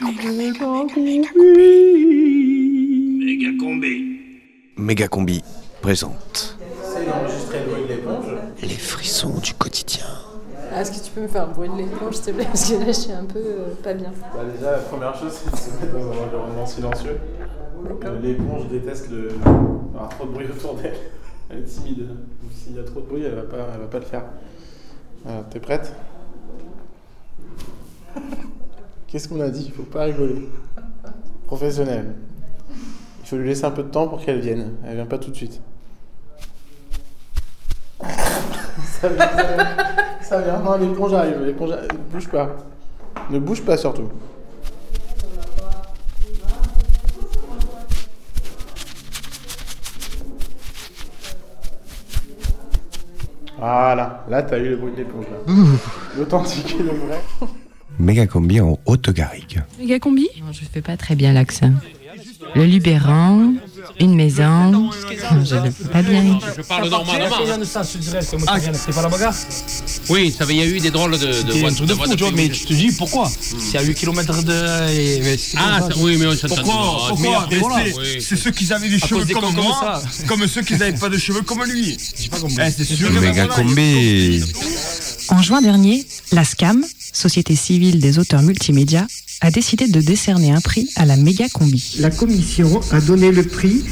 Méga combi. Méga Combi présente C'est d'enregistrer le bruit de l'éponge. les frissons du quotidien. Ah, Est-ce que tu peux me faire un bruit de l'éponge, s'il te plaît? Parce que là, je suis un peu euh, pas bien. Bah déjà, la première chose, c'est de se mettre dans un environnement silencieux. Euh, L'éponge déteste le... avoir trop de bruit autour d'elle. Elle est timide. Donc s'il y a trop de bruit, elle va pas, elle va pas le faire. Voilà, t'es prête? Qu'est-ce qu'on a dit? Il faut pas rigoler. Professionnel. Il faut lui laisser un peu de temps pour qu'elle vienne. Elle vient pas tout de suite. ça vient, ça vient. Ça vient. Non, l'éponge arrive. L'éponge arrive. Ne bouge pas. Ne bouge pas surtout. Voilà, là t'as eu le bruit de l'éponge. L'authentique et le vrai. Méga Combi en Haute-Garrigue. Méga combi Non, je fais pas très bien l'accent. Le Luberon, une maison. Je ne fais pas bien. Je parle normalement. Oui, ça, il y a eu des drôles de, de, de fou, vois, mais tu te dis pourquoi C'est à 8 km de. Ah, oui, mais on s'entend. Pourquoi Pourquoi c'est- oui. Ceux qui avaient des À cheveux comme moi, ça. comme ceux qui n'avaient pas de cheveux comme lui. Eh, c'est sûr. Méga Combi En juin dernier, la SCAM, Société civile des auteurs multimédia, a décidé de décerner un prix à la méga combi. La commission a donné le prix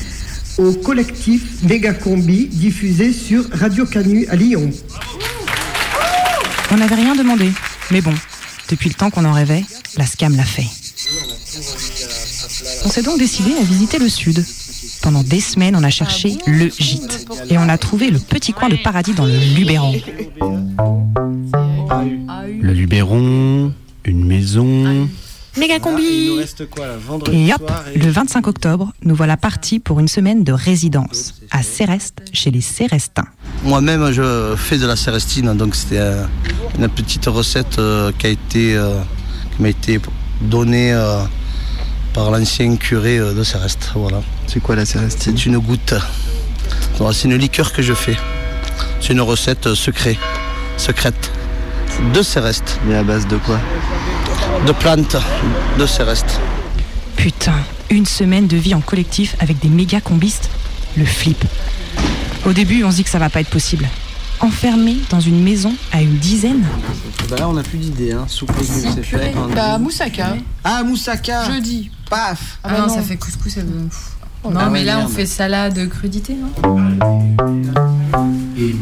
au collectif Mégacombi diffusé sur Radio Canu à Lyon. On n'avait rien demandé, mais bon, depuis le temps qu'on en rêvait, la SCAM l'a fait. On s'est donc décidé à visiter le sud. Pendant des semaines, on a cherché le gîte. Et on a trouvé le petit coin de paradis dans le Luberon. Le Luberon, une maison. Méga combi reste quoi là Vendredi Et hop, le 25 octobre, nous voilà partis pour une semaine de résidence à Céreste, chez les Cérestins. Moi-même, je fais de la cérestine, donc c'était euh, une petite recette euh, qui a été, euh, qui m'a été donnée euh, par l'ancien curé euh, de Céreste. Voilà. C'est quoi la cérestine? C'est une goutte. C'est une liqueur que je fais. C'est une recette euh, secrète, secrète de Céreste, Mais à base de quoi? De plantes de Céreste. Putain, une semaine de vie en collectif avec des méga combistes Le flip. Au début, on se dit que ça va pas être possible. Enfermé dans une maison à une dizaine Bah là, on a plus d'idées. Hein. Soupe légumes, c'est fait. Bah, moussaka. Ah, moussaka Jeudi. Paf Ah, non, ça fait couscous. Ça... Non, Ah mais ouais, là, on fait salade crudité, non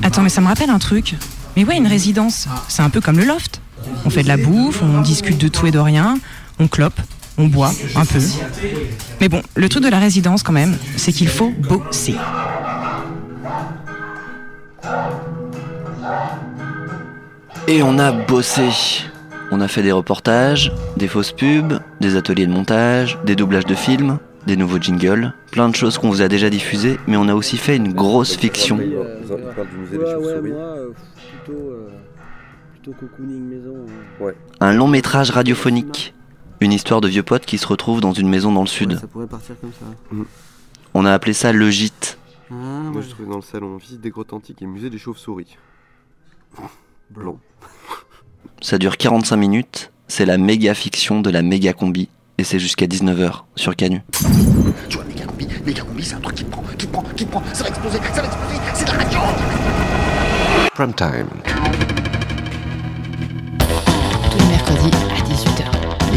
Attends, mais ça me rappelle un truc. Mais ouais, une résidence, c'est un peu comme le loft. On fait de la bouffe, on discute de tout et de rien, on clope, on boit un peu. Mais bon, le truc de la résidence quand même, c'est qu'il faut bosser. Et on a bossé. On a fait des reportages, des fausses pubs, des ateliers de montage, des doublages de films, des nouveaux jingles, plein de choses qu'on vous a déjà diffusées, mais on a aussi fait une grosse fiction. Ouais, ouais, moi, euh, plutôt, euh, plutôt cocooning maison. hein. Un long métrage radiophonique. Une histoire de vieux potes qui se retrouvent dans une maison dans le sud. Ça pourrait partir comme ça. On a appelé ça le gîte. Ah, Moi, ouais. je trouvais dans le salon visite des grottes antiques et musée des chauves-souris. Blanc. Ça dure 45 minutes. C'est la méga fiction de la méga combi. Et c'est jusqu'à 19h sur Canu. Tu vois, méga combi, méga combi, c'est un truc qui te prend, qui te prend, qui te prend. Ça va exploser, ça va exploser. C'est de la radio. Prime Time.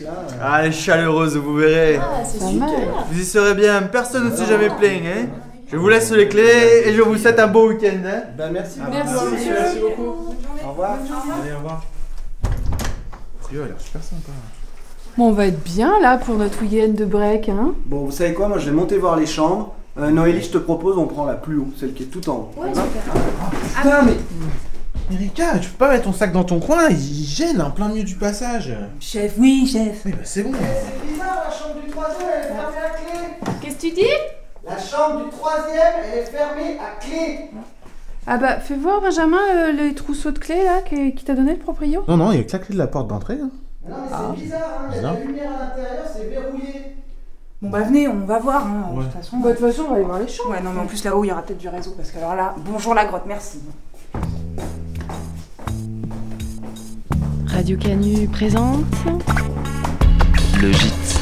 là. ah, elle est chaleureuse, vous verrez. C'est pas mal. Vous y serez bien, personne ne s'est jamais plaint. Hein je vous laisse les clés et je vous souhaite un beau week-end. Hein Ben merci. Merci, monsieur. Merci beaucoup. Au revoir. Allez, au revoir. studio a l'air super sympa. Bon, on va être bien là pour notre week-end de break, hein Bon, vous savez quoi? Moi, je vais monter voir les chambres. Euh, Noélie, je te propose, on prend la plus haut, celle qui est tout en haut. Ouais, super. Putain, mais. Erika, tu peux pas mettre ton sac dans ton coin, il il gêne en plein milieu du passage. Chef, oui, chef. Oui, bah c'est bon. C'est bizarre, la chambre du troisième, elle est fermée à clé. Qu'est-ce que tu dis? La chambre du troisième, elle est fermée à clé. Ah bah, fais voir, Benjamin, euh, les trousseaux de clés là qui, qui t'a donné le proprio. Non, non, il y a que la clé de la porte d'entrée. hein. Non, mais c'est bizarre, hein. il y a de la lumière à l'intérieur, c'est verrouillé. Bon bah venez, on va voir. Hein. De toute façon. Bah, de toute façon, on va aller voir les chambres. Ouais, non, mais en plus là-haut, il y aura peut-être du réseau parce que alors là, bonjour la grotte, merci. Radio Canu présente Le Gîte.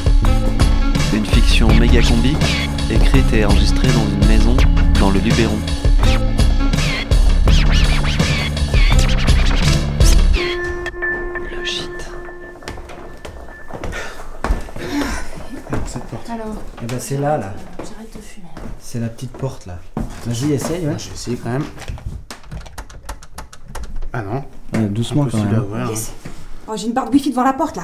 Une fiction méga combique, écrite et enregistrée dans une maison dans le Luberon. Le Gîte. Cette porte. Alors, Eh ben, c'est là, là. j'arrête de fumer. C'est la petite porte, là. Vas-y, essaye, ouais. Je vais essayer quand même. Ah non. Ouais, doucement quand même. ouvrir. Yes. Oh, j'ai une barre de wifi devant la porte là.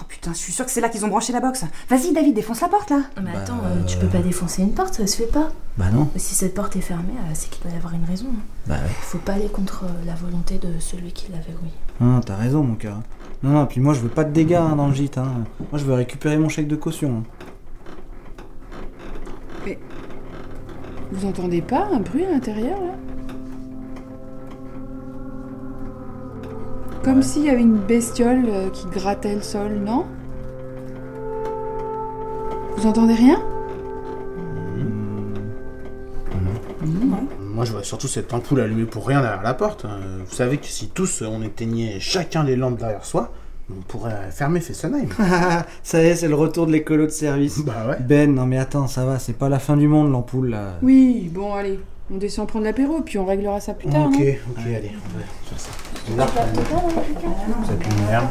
Oh putain, je suis sûre que c'est là qu'ils ont branché la box. Vas-y, David, défonce la porte là. Mais attends, euh, tu peux pas défoncer une porte, ça se fait pas. Bah non. Si cette porte est fermée, euh, c'est qu'il doit y avoir une raison. hein. Bah ouais. Faut pas aller contre euh, la volonté de celui qui l'a verrouillé. Non, t'as raison, mon cœur. Non, non, puis moi, je veux pas de dégâts hein, dans le gîte. Hein. Moi, je veux récupérer mon chèque de caution. hein. Vous entendez pas un bruit à l'intérieur là? Comme s'il y avait une bestiole euh, qui grattait le sol, non? Vous entendez rien? Moi, je vois surtout cette ampoule allumée pour rien derrière la porte. Euh, Vous savez que si tous euh, on éteignait chacun les lampes derrière soi, on pourrait fermer Fessenheim. ça y est, c'est le retour de l'écolo de service. Bah ouais. Ben, non mais attends, ça va, c'est pas la fin du monde l'ampoule là. Oui, bon allez, on descend prendre l'apéro, puis on réglera ça plus tard. Ok, non ok, allez, on va faire ça. C'est bizarre, cette lumière.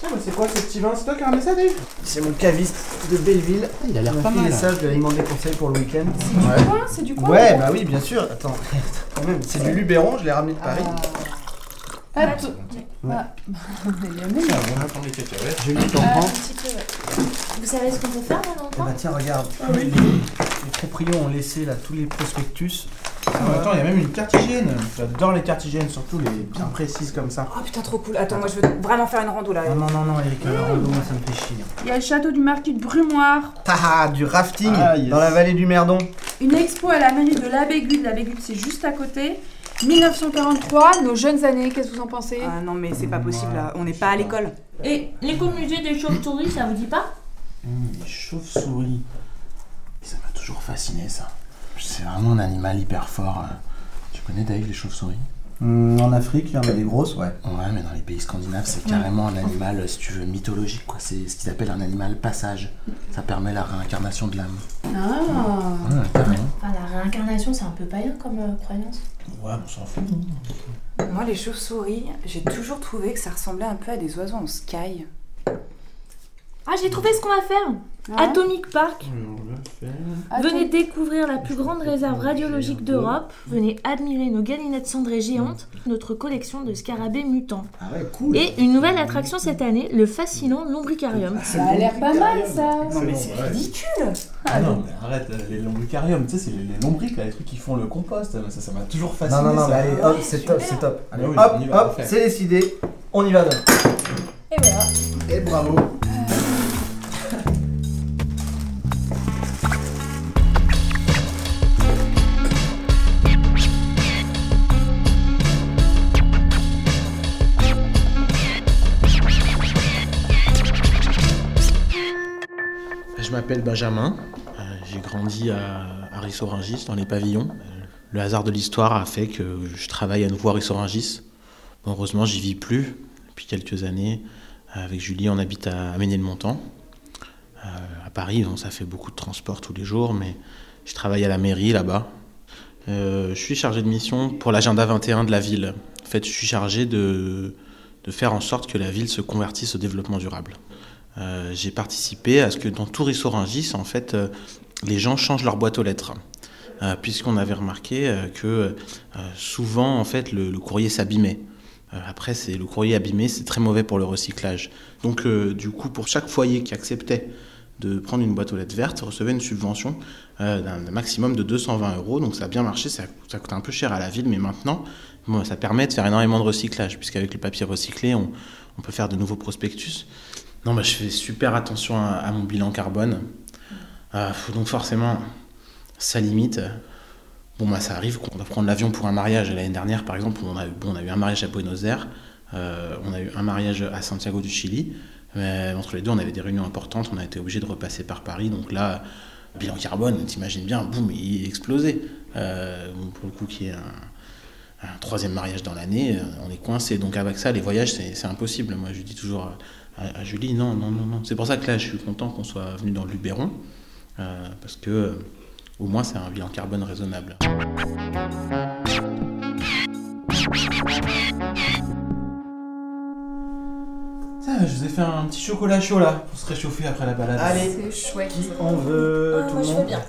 Tiens, mais c'est quoi ce petit vin C'est toi qui as ramené ça, Dave C'est mon caviste de Belleville. Il a l'air pas mal, messages, je lui avais demandé conseil pour le week-end. C'est du coin, c'est du coin Ouais, bah oui, bien sûr. Attends, quand même, c'est du Luberon, je l'ai ramené de Paris. Attends. Ouais. Ah, il y a même- on attend les cacahuètes. Le temps Euh. Vous savez ce qu'on peut faire maintenant Eh bah tiens, regarde, les, les proprios ont laissé là tous les prospectus. Ah, mais attends, il y a même une carte hygiène. J'adore les cartes hygiène, surtout les bien précises comme ça. Oh putain, trop cool. Attends, moi je veux vraiment faire une rando là. Non, non, non, non, Eric, le rando, moi ça me fait chier. Il y a le château du marquis de Brumoire, Ah, du rafting Ah, yes. dans la vallée du Merdon. une expo à la mairie de la Bégude, la Bégude c'est juste à côté. 1943, nos jeunes années, qu'est-ce que vous en pensez? Ah non, mais c'est pas possible là. On n'est pas à l'école. Et l'écomusée des chauves-souris, ça vous dit pas? Hum, les chauves-souris. Ça m'a toujours fasciné ça. C'est vraiment un animal hyper fort. euh. Tu connais Dave les chauves-souris? Hum, en Afrique, il y en a des grosses, ouais. Ouais, mais dans les pays scandinaves, c'est carrément un animal, euh, si tu veux, mythologique. quoi. C'est ce qu'ils appellent un animal passage. Ça permet la réincarnation de l'âme. Ah Ouais, carrément. Enfin, la réincarnation, c'est un peu païen comme euh, croyance. Ouais, on s'en fout. Moi, les chauves-souris, j'ai toujours trouvé que ça ressemblait un peu à des oiseaux en sky. Ah, j'ai trouvé ce qu'on va faire Ah. Atomic Park. Venez découvrir la plus grande réserve radiologique d'Europe. Venez admirer nos galinettes cendrées géantes, notre collection de scarabées mutants. Ah ouais, cool. Et une nouvelle attraction cette année, le fascinant lombricarium. Ça a l'air pas mal ça Non, mais c'est ridicule Ah non, mais arrête, euh, les lombricariums, tu sais, c'est les, les lombriques, là, les trucs qui font le compost. Ça, ça m'a toujours fasciné. Non, non, non, ça. mais allez, hop, c'est top, c'est top. Allez, Ah oui, hop, hop, c'est décidé. On y va, donc. Et voilà. Et bravo. Je m'appelle Benjamin, euh, j'ai grandi à, Rissorangis, dans les pavillons. Euh, Le hasard de l'histoire a fait que je travaille à nouveau à Rissorangis. Bon, heureusement, j'y vis plus depuis quelques années. Avec Julie, on habite à, Ménilmontant. Euh, à Paris, bon, ça fait beaucoup de transport tous les jours, mais je travaille à la mairie là-bas. Euh, je suis chargé de mission pour l'agenda 21 de la ville. En fait, je suis chargé de faire en sorte que la ville se convertisse au développement durable. Euh, j'ai participé à ce que dans tout Rissorangis, en fait, euh, les gens changent leur boîte aux lettres. euh, puisqu'on avait remarqué que souvent, en fait, le, courrier s'abîmait. Après, c'est le courrier abîmé, c'est très mauvais pour le recyclage. Donc, du coup, pour chaque foyer qui acceptait de prendre une boîte aux lettres verte, recevait une subvention d'un maximum de 220 euros. Donc, ça a bien marché. Ça, ça coûte un peu cher à la ville, mais maintenant, ça permet de faire énormément de recyclage, puisqu'avec le papier recyclé, on peut faire de nouveaux prospectus. Non, bah, je fais super attention à, mon bilan carbone. Euh, donc, forcément, ça limite. Bon, bah, ça arrive qu'on va prendre l'avion pour un mariage. L'année dernière, par exemple, on a, bon, on a eu un mariage à Buenos Aires, euh, on a eu un mariage à Santiago du Chili. Mais entre les deux, on avait des réunions importantes, on a été obligé de repasser par Paris. Donc là, bilan carbone, t'imagines bien, boum, il est explosé. Euh, pour le coup, qui est un, un troisième mariage dans l'année, euh, on est coincé. Donc avec ça, les voyages, c'est impossible. Moi, je dis toujours à, à Julie, non, non, non, non. C'est pour ça que là, je suis content qu'on soit venu dans le Luberon, euh, parce que euh, au moins, c'est un bilan carbone raisonnable. Tiens, je vous ai fait un petit chocolat chaud là, pour se réchauffer après la balade. C'est chouette. Qui en veut Ah, tout moi, le je monde veux bien.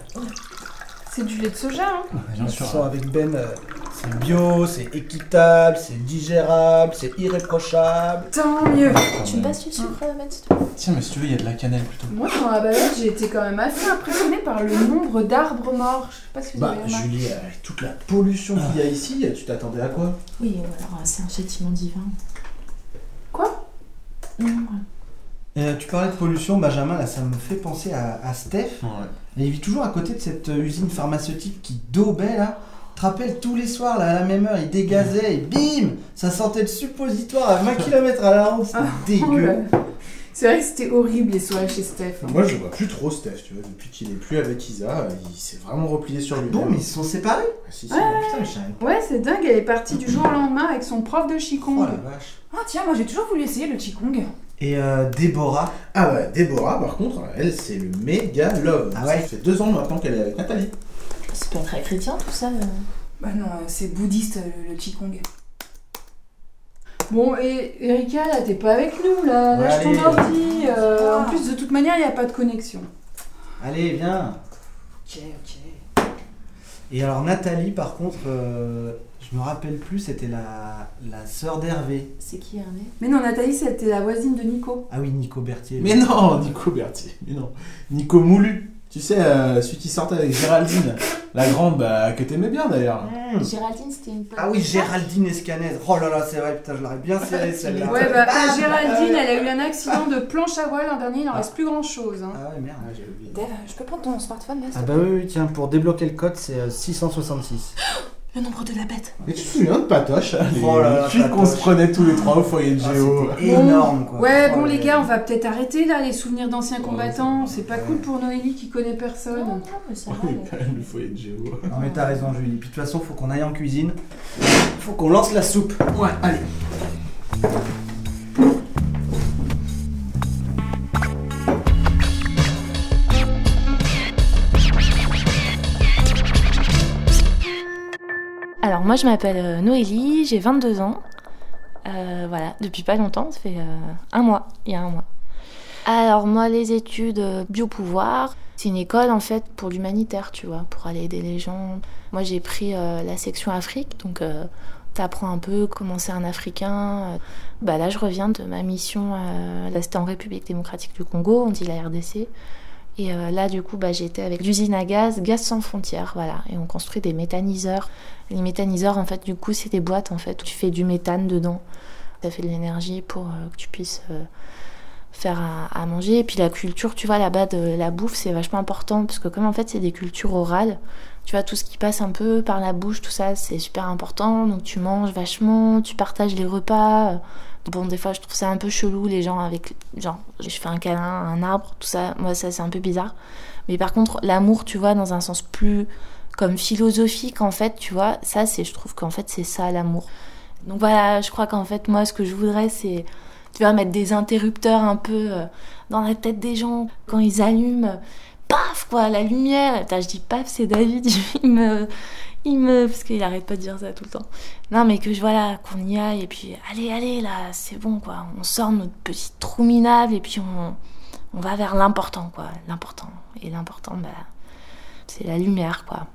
C'est du lait de soja, hein Bien sûr. Avec Ben, euh, c'est bio, c'est équitable, c'est digérable, c'est irréprochable. Tant mieux. Tu me passes du sucre, Ben, s'il te plaît? Tiens, mais si tu veux, il y a de la cannelle plutôt. Moi, dans la balade, j'ai été quand même assez impressionnée par le nombre d'arbres morts. Je sais pas si vous Bah, avez remarqué. Julie, avec toute la pollution qu'il y a ici, tu t'attendais à quoi? Oui, alors c'est un châtiment divin. Quoi? Non, Euh, tu parlais de pollution, Benjamin, là ça me fait penser à, à Steph. Et il vit toujours à côté de cette euh, usine pharmaceutique qui daubait là. Tu te rappelles tous les soirs là à la même heure, il dégazait et bim Ça sentait le suppositoire à 20 km à la ronde, c'était Oh dégueu. là. C'est vrai que c'était horrible les soirées chez Steph. hein. Moi, je vois plus trop, Steph, tu vois. Depuis qu'il est plus avec Isa, il s'est vraiment replié sur lui. Bon, mais ils se sont séparés Ah, si, si. Ouais, Putain, mais je savais pas. Ouais, c'est dingue, elle est partie du jour au lendemain avec son prof de Qigong. Oh la vache. Ah tiens, moi j'ai toujours voulu essayer le Qigong. Et euh, Déborah Ah ouais, Déborah, par contre, elle, c'est le méga love. Ah ouais Ça fait deux ans maintenant qu'elle est avec Nathalie. C'est pas très chrétien tout ça. euh. Bah non, euh, c'est bouddhiste le, le Qigong. Bon, et Erika, là, t'es pas avec nous, là. Lâche ton allez. ordi. euh, en plus, de toute manière, il n'y a pas de connexion. Allez, viens Ok, ok. Et alors Nathalie, par contre, euh, je me rappelle plus, c'était la, la sœur d'Hervé. C'est qui Hervé? Mais non, Nathalie, c'était la voisine de Nico. Ah oui, Nico Berthier. Mais non, Nico Berthier, mais non. Nico Moulu. Tu sais, euh, celui qui sortait avec Géraldine, la grande, bah, que t'aimais bien d'ailleurs. Géraldine, c'était une pote. Ah oui, Géraldine Escanez. Oh là là, c'est vrai, putain, je l'aurais bien serré celle-là. Ouais, bah, Ah, Géraldine, bah, elle a eu un accident de planche à voile l'an dernier, il n'en reste plus grand chose. Hein. Ah ouais, merde. Dave, je peux prendre ton smartphone là Ah bah oui, oui, tiens, pour débloquer le code, c'est euh, 666. Le nombre de la bête. Mais tu te souviens de Patoche hein, les, Oh là là, qu'on se prenait tous les trois au foyer de Ah, Géo. c'était énorme, quoi. Ouais, Oh bon, là les là. gars, on va peut-être arrêter là, les souvenirs d'anciens combattants. C'est pas cool pour Noélie qui connaît personne. Non, non, mais ça va. Oui, elle- quand même, le foyer de Géo. Non mais t'as raison Julie. Puis de toute façon faut qu'on aille en cuisine. Faut qu'on lance la soupe. Ouais, allez. Alors moi je m'appelle euh, Noélie, j'ai 22 ans. Euh, voilà, depuis pas longtemps, ça fait euh, un mois, il y a un mois. Alors moi les études biopouvoir, c'est une école en fait pour l'humanitaire, tu vois, pour aller aider les gens. Moi j'ai pris la section Afrique, donc t'apprends un peu comment c'est un Africain. Bah là je reviens de ma mission, là c'était en République démocratique du Congo, on dit la RDC. Et euh, là, du coup, bah, j'étais avec l'usine à gaz, Gaz sans frontières, voilà. Et on construit des méthaniseurs. Les méthaniseurs, en fait, du coup, c'est des boîtes, en fait, où tu fais du méthane dedans. Ça fait de l'énergie pour euh, que tu puisses euh, faire à, à manger. Et puis la culture, tu vois, là-bas, de la bouffe, c'est vachement important, parce que comme, en fait, c'est des cultures orales, tu vois, tout ce qui passe un peu par la bouche, tout ça, c'est super important. Donc tu manges vachement, tu partages les repas. Bon, des fois, je trouve ça un peu chelou, les gens avec. Genre, je fais un câlin à un arbre, tout ça. Moi, ça, c'est un peu bizarre. Mais par contre, l'amour, tu vois, dans un sens plus comme philosophique, en fait, tu vois, ça, c'est, je trouve qu'en fait, c'est ça, l'amour. Donc voilà, je crois qu'en fait, moi, ce que je voudrais, c'est, tu vois, mettre des interrupteurs un peu euh, dans la tête des gens. Quand ils allument, paf quoi, la lumière. Je dis paf, c'est David, il me, il me, parce qu'il arrête pas de dire ça tout le temps. Non, mais que je voilà, qu'on y aille et puis allez, allez là, c'est bon quoi. On sort notre petit trou minable et puis on, on va vers l'important quoi, l'important. Et l'important, bah, c'est la lumière quoi.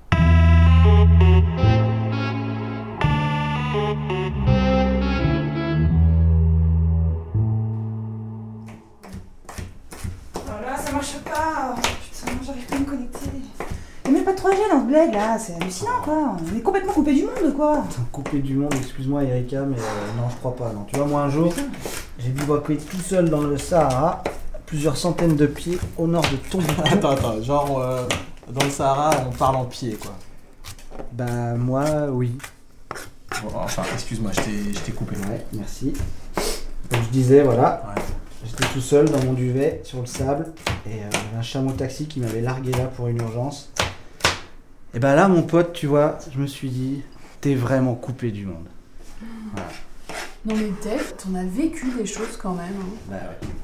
Y'a même pas de 3G dans ce bled là, c'est hallucinant quoi. On est complètement coupé du monde quoi. Coupé du monde, excuse-moi Erika, mais euh, non, je crois pas. Non. Tu vois, moi un jour, j'ai bivouaqué tout seul dans le Sahara, plusieurs centaines de pieds au nord de Tombouctou. Attends, attends, genre euh, dans le Sahara, on parle en pied quoi. Bah, moi, oui. Bon, enfin, excuse-moi, je t'ai- je t'ai coupé. Ouais, merci. Comme je disais, voilà. J'étais tout seul dans mon duvet sur le sable et euh, j'avais un chameau taxi qui m'avait largué là pour une urgence. Et bah là, mon pote, tu vois, je me suis dit, t'es vraiment coupé du monde. Voilà. Non mais Dave, t'en as vécu des choses quand même. hein. Bah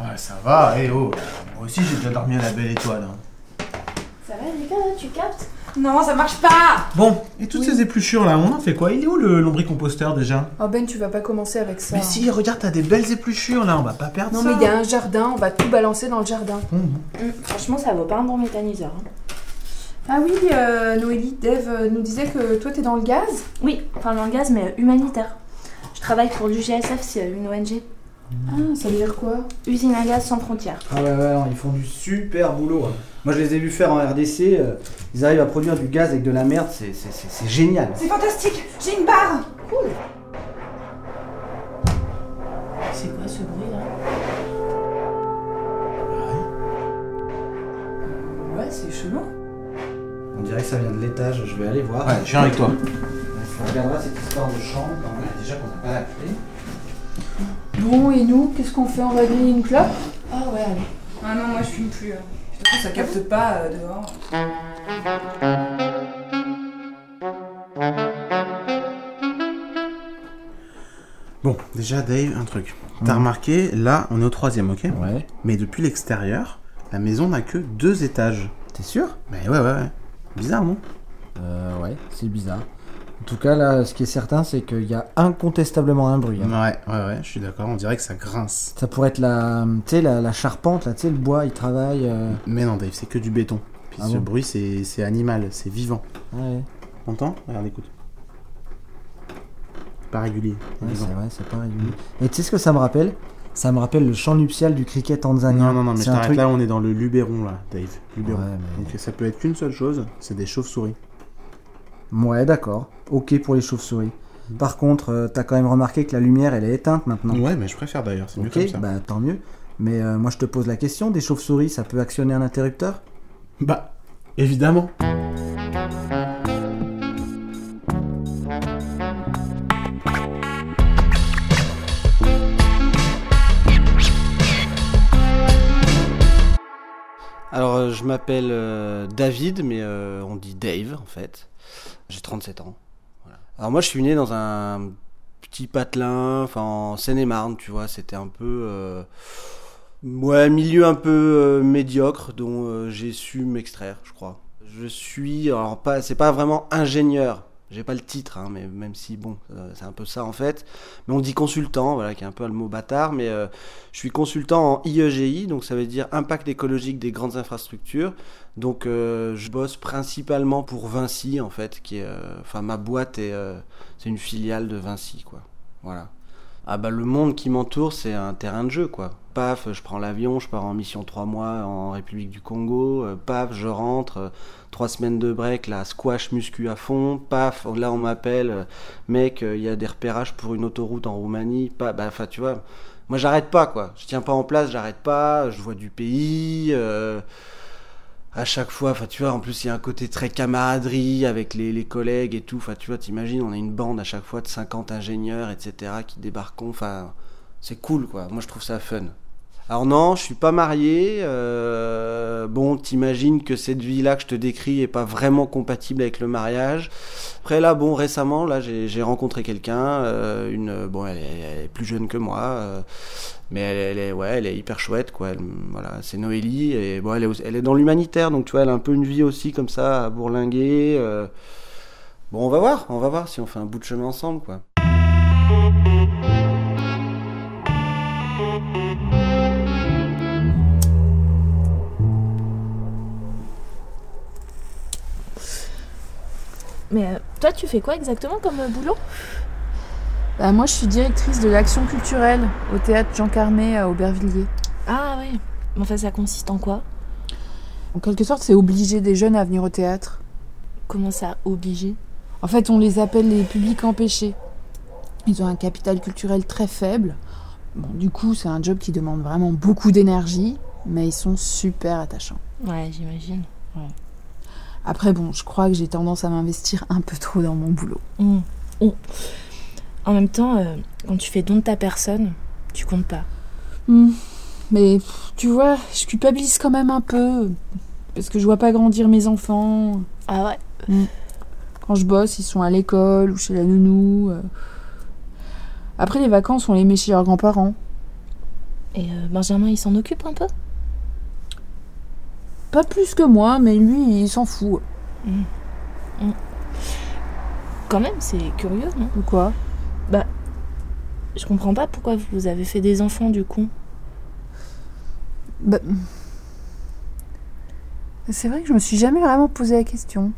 ouais. Ouais, ça va, eh oh. Moi aussi, j'ai déjà dormi à la belle étoile. hein. Ça va, Erika, là, tu captes? Non, ça marche pas Bon, et toutes ces épluchures là, on en fait quoi? Il est où le lombricomposteur déjà? Oh Ben, tu vas pas commencer avec ça. Mais si, regarde, t'as des belles épluchures là, on va pas perdre Non ça. mais il y a un jardin, on va tout balancer dans le jardin. Hum, Franchement, ça vaut pas un bon méthaniseur. hein. Ah oui, euh, Noélie, Dave euh, nous disait que toi t'es dans le gaz Oui, enfin dans le gaz, mais humanitaire. Je travaille pour l'UGSF, c'est une ONG. Ah, ça veut dire quoi? Usine à gaz sans frontières. Ah ouais, ouais, non, ils font du super boulot. hein. Moi, je les ai vus faire en RDC. euh, ils arrivent à produire du gaz avec de la merde, c'est- c'est c'est- c'est génial. C'est fantastique J'ai une barre Cool C'est quoi ce bruit là? Ouais, c'est chelou. On dirait que ça vient de l'étage, je vais aller voir. Ouais, je viens avec toi. On regardera cette histoire de chambre. quand même. Déjà qu'on n'a pas la clé. Bon, et nous, qu'est-ce qu'on fait? On va griller une clope? Ah ouais, allez. Ah non, moi je fume plus. hein. De toute façon, ça capte pas euh, dehors. Bon, déjà Dave, un truc. T'as remarqué, là, on est au troisième, ok? Ouais. Mais depuis l'extérieur, la maison n'a que deux étages. T'es sûr? Mais ouais, ouais, ouais. Bizarre, non Euh, ouais, c'est bizarre. En tout cas, là, ce qui est certain, c'est qu'il y a incontestablement un bruit. hein. Ouais, ouais, ouais, je suis d'accord, on dirait que ça grince. Ça pourrait être la, tu sais, la, la charpente, là, tu sais, le bois, il travaille. euh, Mais non, Dave, c'est que du béton. Puis Ah ce bon? bruit, c'est c'est animal, c'est vivant. Ouais, T'entends Regarde, écoute. Pas régulier. ouais, vivant. c'est vrai, c'est pas régulier. Et tu sais ce que ça me rappelle? Ça me rappelle le chant nuptial du cricket tanzanien. Non, non, non, mais je C'est un t'arrête truc- là, on est dans le Luberon, là, Dave. Luberon. Ouais, mais- Donc ça peut être qu'une seule chose, c'est des chauves-souris. Ouais, d'accord. Ok pour les chauves-souris. Par contre, euh, t'as quand même remarqué que la lumière, elle est éteinte maintenant. Ouais, mais je préfère d'ailleurs, c'est mieux comme ça. bah tant mieux. Mais euh, moi, je te pose la question, des chauves-souris, ça peut actionner un interrupteur? Bah, évidemment. Alors, euh, je m'appelle euh, David, mais euh, on dit Dave en fait. J'ai 37 ans. Alors, moi, je suis né dans un petit patelin, enfin en Seine-et-Marne, tu vois. C'était un peu. euh, ouais, milieu un peu médiocre dont j'ai su m'extraire, je crois. Je suis. Alors, c'est pas vraiment ingénieur. J'ai pas le titre, hein, mais même si, bon, euh, c'est un peu ça en fait. Mais on dit consultant, voilà, qui est un peu le mot bâtard, mais euh, je suis consultant en IEGI, donc ça veut dire impact écologique des grandes infrastructures. Donc euh, je bosse principalement pour Vinci, en fait, qui est, enfin ma boîte est, c'est une filiale de Vinci, quoi. Voilà. Ah bah le monde qui m'entoure, c'est un terrain de jeu, quoi. Paf, je prends l'avion, je pars en mission trois mois en République du Congo. euh, paf, je rentre, euh, trois semaines de break, là, squash muscu à fond. Paf, là on m'appelle, euh, mec, il y a des repérages pour une autoroute en Roumanie. Pas, bah, enfin, tu vois, moi j'arrête pas, quoi. Je tiens pas en place, j'arrête pas. Je vois du pays. À chaque fois, enfin tu vois, en plus il y a un côté très camaraderie avec les, collègues et tout. Enfin tu vois, t'imagines, on a une bande à chaque fois de 50 ingénieurs, etc. qui débarquent. Enfin, c'est cool quoi. Moi je trouve ça fun. Alors non, je suis pas marié. euh, bon, t'imagines que cette vie-là que je te décris est pas vraiment compatible avec le mariage. Après là, bon, récemment, là, j'ai rencontré quelqu'un, euh, une, bon, elle est, elle est plus jeune que moi, euh, mais elle, est, ouais, elle est hyper chouette, quoi. Voilà, c'est Noélie et bon, elle est, aussi- elle est dans l'humanitaire, donc tu vois, elle a un peu une vie aussi comme ça à bourlinguer. euh. Bon, on va voir, on va voir si on fait un bout de chemin ensemble, quoi. Mais euh, toi, tu fais quoi exactement comme euh, boulot? Bah, moi, je suis directrice de l'action culturelle au théâtre Jean Carmet à Aubervilliers. Ah ouais. Mais Enfin, ça consiste en quoi? En quelque sorte, c'est obliger des jeunes à venir au théâtre. Comment ça, obligé En fait, on les appelle les publics empêchés. Ils ont un capital culturel très faible. Bon, du coup, c'est un job qui demande vraiment beaucoup d'énergie, mais ils sont super attachants. Ouais, j'imagine. Après, bon, je crois que j'ai tendance à m'investir un peu trop dans mon boulot. Mmh. Oh. En même temps, euh, quand tu fais don de ta personne, tu comptes pas. Hmm. Mais tu vois, je culpabilise quand même un peu. Parce que je vois pas grandir mes enfants. Ah ouais Hmm. Quand je bosse, ils sont à l'école ou chez la nounou. euh. Après les vacances, on les met chez leurs grands-parents. Et euh, Benjamin, il s'en occupe un peu? Pas plus que moi, mais lui, il s'en fout. Hmm. Quand même, c'est curieux, non? Ou quoi? Bah, je comprends pas pourquoi vous avez fait des enfants du coup. Bah, C'est vrai que je me suis jamais vraiment posé la question.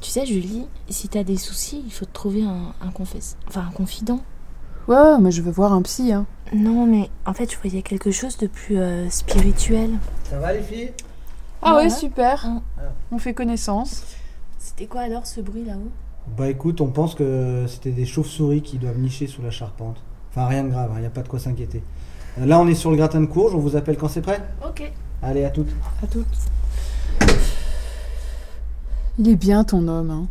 Tu sais, Julie, si t'as des soucis, il faut te trouver un, un confesse... enfin un confident. Ouais, ouais, mais je veux voir un psy. Hein. Non, mais en fait, je voyais quelque chose de plus euh, spirituel. Ça va les filles? Ah ouais, Ouais. super. On fait connaissance. C'était quoi alors ce bruit là-haut? Bah écoute, on pense que c'était des chauves-souris qui doivent nicher sous la charpente. Enfin rien de grave, il n'y a pas de quoi s'inquiéter. Euh, Là on est sur le gratin de courge, on vous appelle quand c'est prêt? Ok. Allez, à toutes. À toutes. Il est bien ton homme. Hein.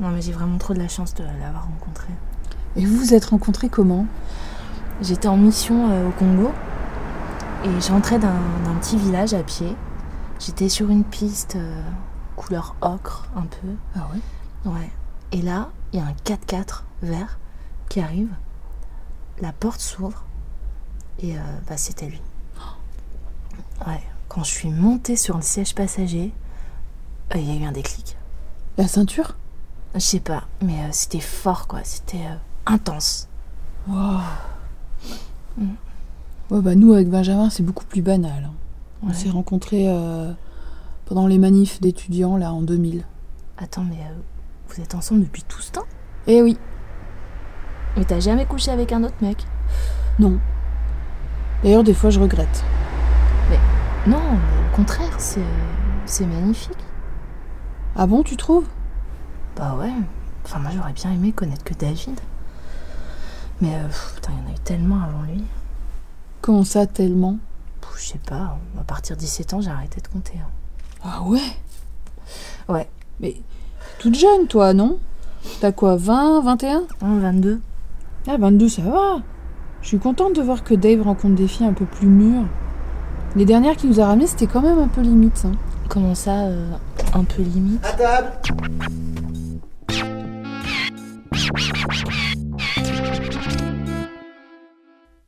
Non, mais j'ai vraiment trop de la chance de l'avoir rencontré. Et vous vous êtes rencontrés comment? J'étais en mission euh, au Congo et je rentrais d'un d'un petit village à pied. J'étais sur une piste euh, couleur ocre un peu. Ah ouais? Ouais. Et là, il y a un 4x4 vert qui arrive. La porte s'ouvre et euh, bah, c'était lui. Ouais. Quand je suis montée sur le siège passager, euh, il y a eu un déclic. La ceinture? Je sais pas, mais euh, c'était fort quoi. C'était intense. Wow. Ouais, bah nous, avec Benjamin, c'est beaucoup plus banal. hein. On Ouais. s'est rencontrés pendant les manifs d'étudiants, là, en 2000. Attends, mais euh, vous êtes ensemble depuis tout ce temps Eh oui, Mais t'as jamais couché avec un autre mec? Non. D'ailleurs, des fois, je regrette. Non, mais au contraire, c'est c'est magnifique. Ah bon, tu trouves? Bah ouais. Enfin, moi j'aurais bien aimé connaître que David. Mais euh, pff, putain, il y en a eu tellement avant lui. Comment ça, tellement? Pff, Je sais pas, à partir de 17 ans, j'ai arrêté de compter. hein. Ah ouais? Ouais. Mais toute jeune, toi, non? T'as quoi, 20, 21 22. Ah, 22, ça va. Je suis contente de voir que Dave rencontre des filles un peu plus mûres. Les dernières qui nous a ramenées, c'était quand même un peu limite. hein. Comment ça, euh, un peu limite? À table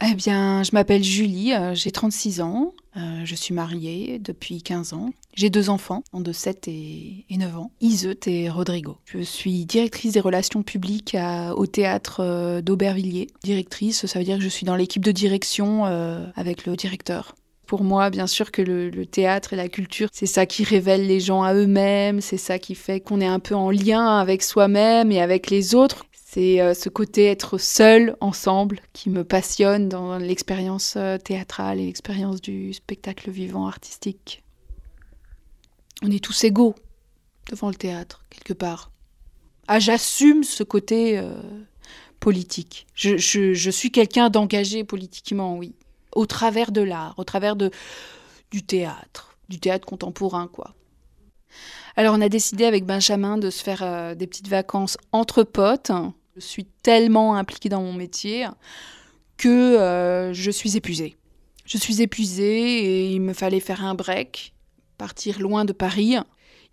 Eh bien, je m'appelle Julie, euh, j'ai 36 ans, euh, je suis mariée depuis 15 ans. J'ai deux enfants, en de 7 et, et 9 ans, Iseut et Rodrigo. Je suis directrice des relations publiques au théâtre euh, d'Aubervilliers. Directrice, ça veut dire que je suis dans l'équipe de direction euh, avec le directeur. Pour moi, bien sûr que le théâtre et la culture, c'est ça qui révèle les gens à eux-mêmes, c'est ça qui fait qu'on est un peu en lien avec soi-même et avec les autres. C'est euh, ce côté être seul, ensemble, qui me passionne dans l'expérience euh, théâtrale et l'expérience du spectacle vivant artistique. On est tous égaux devant le théâtre, quelque part. Ah, j'assume ce côté euh, politique. Je, suis quelqu'un d'engagé politiquement, oui. Au travers de l'art, au travers de, du théâtre, du théâtre contemporain, quoi. Alors, on a décidé avec Benjamin de se faire des petites vacances entre potes. Je suis tellement impliquée dans mon métier que euh, je suis épuisée. Je suis épuisée et il me fallait faire un break, partir loin de Paris.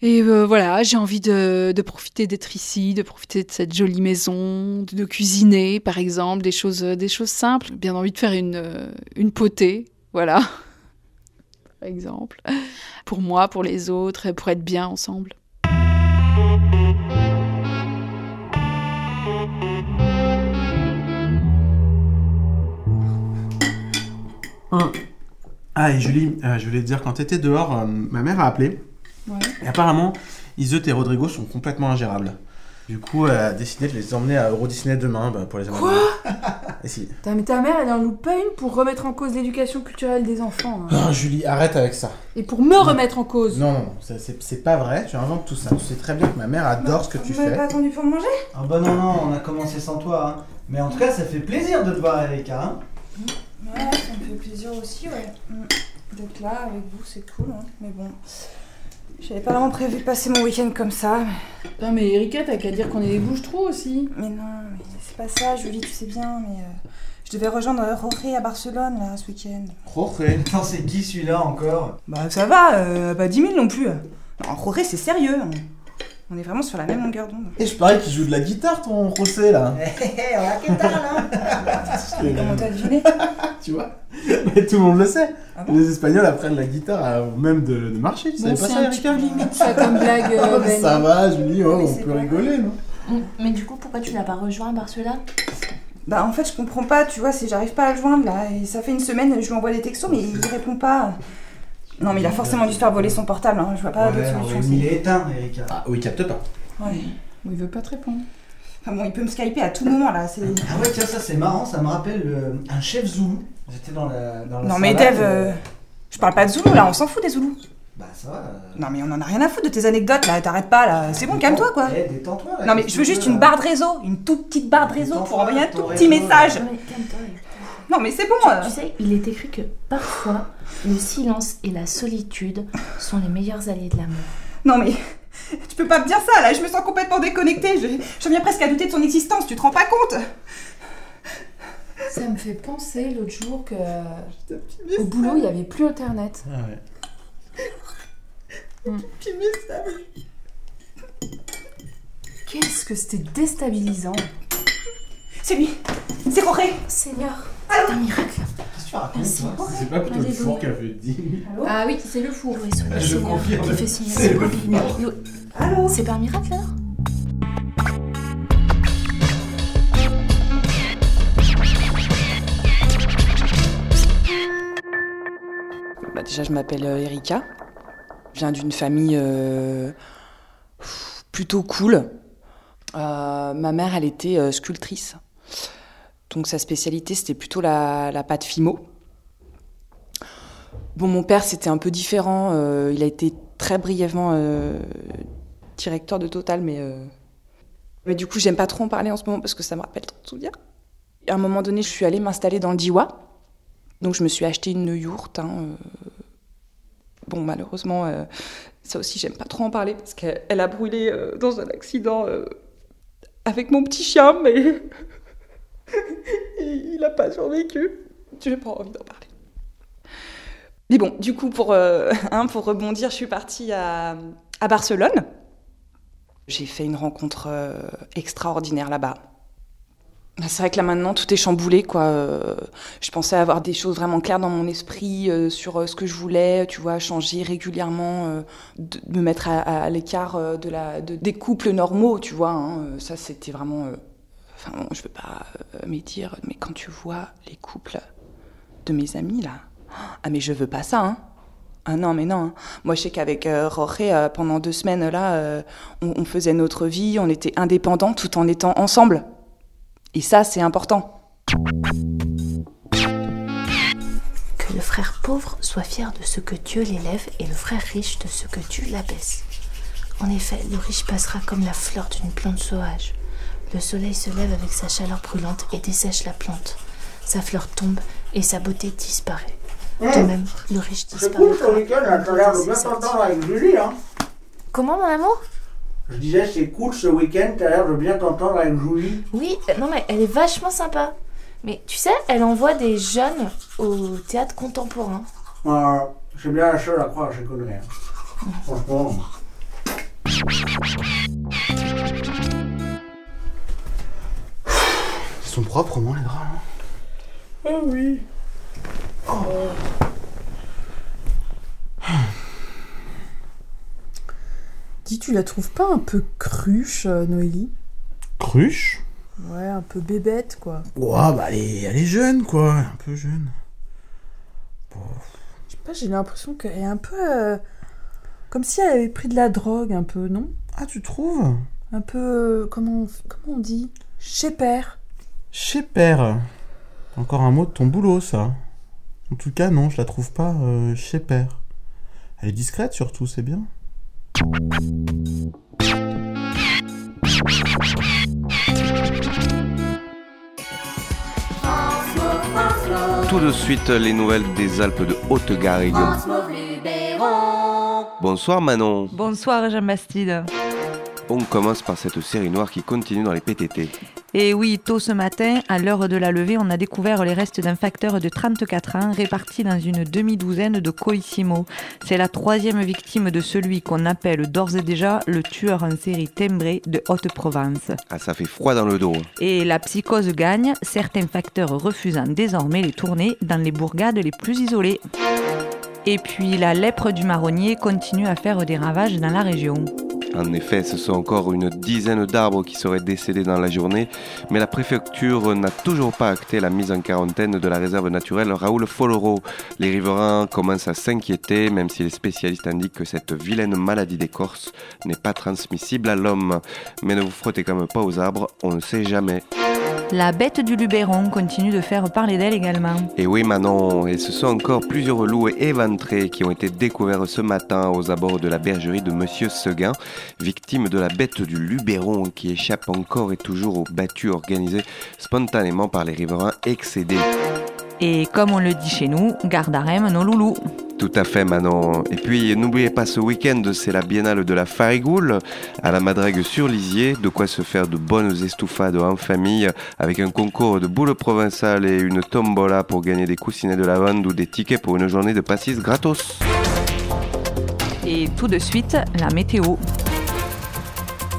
Et euh, voilà, j'ai envie de, de profiter d'être ici, de profiter de cette jolie maison, de, cuisiner par exemple, des choses, des choses simples. Bien envie de faire une, euh, une potée, voilà, par exemple. Pour moi, pour les autres, pour être bien ensemble. Ah, et Julie, euh, je voulais te dire, quand t'étais dehors, euh, ma mère a appelé. Ouais. Et apparemment, Iseut et Rodrigo sont complètement ingérables. Du coup, elle a décidé de les emmener à Euro Disney demain bah, pour les emmener. Quoi Et si. Putain, mais ta mère, elle en loupe pas une pour remettre en cause l'éducation culturelle des enfants. hein. Non, Julie, arrête avec ça. Et pour me remettre en cause. Non, non, non, c'est- c'est c'est pas vrai, tu inventes tout ça. Tu sais très bien que ma mère adore ce que tu Vous m'avez fais. pas attendu pour manger? Ah bah non, non, on a commencé sans toi. hein. Mais en tout cas, ça fait plaisir de te voir, Erika. Hein? Ouais, ça me fait plaisir aussi, ouais. Mm. D'être là avec vous, c'est cool, hein. mais bon. J'avais pas vraiment prévu de passer mon week-end comme ça. mais- Putain, mais Erika, t'as qu'à dire qu'on est des bouches-trous aussi. Mais non, mais c'est pas ça, Julie, tu sais bien, mais. euh, je devais rejoindre Roré à Barcelone, là, ce week-end. Roré Attends, c'est qui celui-là encore? Bah, ça va, euh, pas 10 000 non plus. Non, Roré, c'est sérieux. On... on est vraiment sur la même longueur d'onde. Et je parie qu'il joue de la guitare, ton José, là. Hé hé, on a qu'est-ce là Comment t'as deviné tu vois Mais tout le monde le sait. Ah bon Les Espagnols apprennent la guitare avant même de, de marcher. Tu Bon, savais pas c'est ça, Erika peu limite ça comme blague, euh, Oh, Ben. Ça va, Julie, oh, Mais on c'est peut pas rigoler, non Mais du coup, pourquoi tu l'as pas rejoint à Barcelone? Bah, en fait, je comprends pas, tu vois, c'est j'arrive pas à le joindre là. Et ça fait une semaine, je lui envoie des textos, mais il répond pas. Non, mais il a forcément dû se faire voler son portable, hein. je vois pas d'autre solution. il est éteint, Erika. Ah, oui, il capte pas. Ouais. Il veut pas te répondre. Enfin bon, il peut me skyper à tout moment là. C'est... Ah ouais, tiens, ça c'est marrant, ça me rappelle euh, un chef zoulou. J'étais dans la, dans la Non, mais savane, Dave, euh, je parle pas de Zoulou là, on s'en fout des Zoulous. Bah ça va. euh, Non, mais on en a rien à foutre de tes anecdotes là, t'arrêtes pas là. C'est bon, calme-toi quoi. Eh, détends-toi là. Non, mais je veux juste veux, une là barre de réseau, une toute petite barre de réseau pour envoyer un tout petit réseau, message. Non, mais calme-toi. Erika. Non, mais c'est bon. Tu, euh. tu sais, il est écrit que parfois, le silence et la solitude sont les meilleurs alliés de l'amour. Non, mais tu peux pas me dire ça là, je me sens complètement déconnectée. Je, je viens presque à douter de son existence, tu te rends pas compte? Ça me fait penser l'autre jour que au boulot il y avait plus internet. Ah ouais. Message. Qu'est-ce que c'était déstabilisant. C'est lui, c'est Roré. Seigneur, Allô un miracle. Qu'est-ce que tu racontes Merci. toi C'est pas plutôt le four qui a fait 10 Ah oui, c'est le four. Je Seigneur confirme. qui fait signer C'est le four. Allô C'est pas un miracle alors Bah, déjà, je m'appelle euh, Erika. Je viens d'une famille euh, plutôt cool. Euh, ma mère, elle était euh, sculptrice. Donc sa spécialité, c'était plutôt la, pâte Fimo. Bon, mon père, c'était un peu différent. Euh, il a été très brièvement euh, directeur de Total, mais, euh, mais du coup, j'aime pas trop en parler en ce moment parce que ça me rappelle trop de souvenirs. À un moment donné, je suis allée m'installer dans le Diwa. Donc je me suis acheté une yourte. hein. Bon, malheureusement, ça aussi, j'aime pas trop en parler parce qu'elle elle a brûlé dans un accident avec mon petit chien, mais il a pas survécu. J'ai pas envie d'en parler. Mais bon, du coup, pour, euh, hein, pour rebondir, je suis partie à, à Barcelone. J'ai fait une rencontre euh, extraordinaire là-bas. Bah, C'est vrai que là maintenant tout est chamboulé quoi. Euh, Je pensais avoir des choses vraiment claires dans mon esprit sur ce que je voulais, tu vois, changer régulièrement, de, me mettre à, l'écart de de- des couples normaux, tu vois. hein. Ça c'était vraiment. Euh, Enfin bon, je veux pas euh, me dire, mais quand tu vois les couples de mes amis là, ah mais je veux pas ça. Hein. Ah non, mais non. hein. Moi, je sais qu'avec euh, Roré, euh, pendant deux semaines, là, euh, on, on faisait notre vie, on était indépendants tout en étant ensemble. Et ça, c'est important. Que le frère pauvre soit fier de ce que Dieu l'élève et le frère riche de ce que Dieu l'abaisse. En effet, le riche passera comme la fleur d'une plante sauvage. Le soleil se lève avec sa chaleur brûlante et dessèche la plante. Sa fleur tombe et sa beauté disparaît. De même, le riche C'est disparaît. cool ce week-end, t'as l'air de bien t'entendre avec Julie, hein. Comment, mon amour? Je disais, c'est cool ce week-end, t'as l'air de bien t'entendre avec Julie. Oui, euh, non mais elle est vachement sympa. Mais tu sais, elle envoie des jeunes au théâtre contemporain. Euh, c'est bien la seule à croire, je connais. hein. Franchement. Sont propres, moi, les draps. hein. Ah oui. Dis, tu la trouves pas un peu cruche, euh, Noélie? Cruche? Ouais, un peu bébête, quoi. Ouais, bah elle est, elle est jeune, quoi. Un peu jeune. Je sais pas, j'ai l'impression qu'elle est un peu. euh, comme si elle avait pris de la drogue, un peu, non? Ah, tu trouves? Un peu. euh, comment, on- comment on dit? Chez père. Chez père. Encore un mot de ton boulot, ça. En tout cas, non, je la trouve pas euh, chez Père. Elle est discrète surtout, c'est bien. Tout de suite, les nouvelles des Alpes de Haute-Garrigue. Bonsoir Manon. Bonsoir Jean Bastide. On commence par cette série noire qui continue dans les PTT. Et oui, tôt ce matin, à l'heure de la levée, on a découvert les restes d'un facteur de 34 ans réparti dans une demi-douzaine de Colissimo. C'est la troisième victime de celui qu'on appelle d'ores et déjà le tueur en série timbré de Haute-Provence. Ah, ça fait froid dans le dos. Et la psychose gagne, certains facteurs refusant désormais les tournées dans les bourgades les plus isolées. Et puis la lèpre du marronnier continue à faire des ravages dans la région. En effet, ce sont encore une dizaine d'arbres qui seraient décédés dans la journée, mais la préfecture n'a toujours pas acté la mise en quarantaine de la réserve naturelle Raoul Foloro. Les riverains commencent à s'inquiéter, même si les spécialistes indiquent que cette vilaine maladie d'écorce n'est pas transmissible à l'homme. Mais ne vous frottez quand même pas aux arbres, on ne sait jamais. La bête du Luberon continue de faire parler d'elle également. Et oui Manon, et ce sont encore plusieurs loups éventrés qui ont été découverts ce matin aux abords de la bergerie de Monsieur Seguin, victime de la bête du Luberon qui échappe encore et toujours aux battues organisées spontanément par les riverains excédés. Et comme on le dit chez nous, garde à rem nos loulous. Tout à fait Manon. Et puis n'oubliez pas ce week-end, c'est la biennale de la Farigoule à la Madrègue sur Lisier, de quoi se faire de bonnes estouffades en famille avec un concours de boules provençales et une tombola pour gagner des coussinets de lavande ou des tickets pour une journée de passis gratos. Et tout de suite, la météo.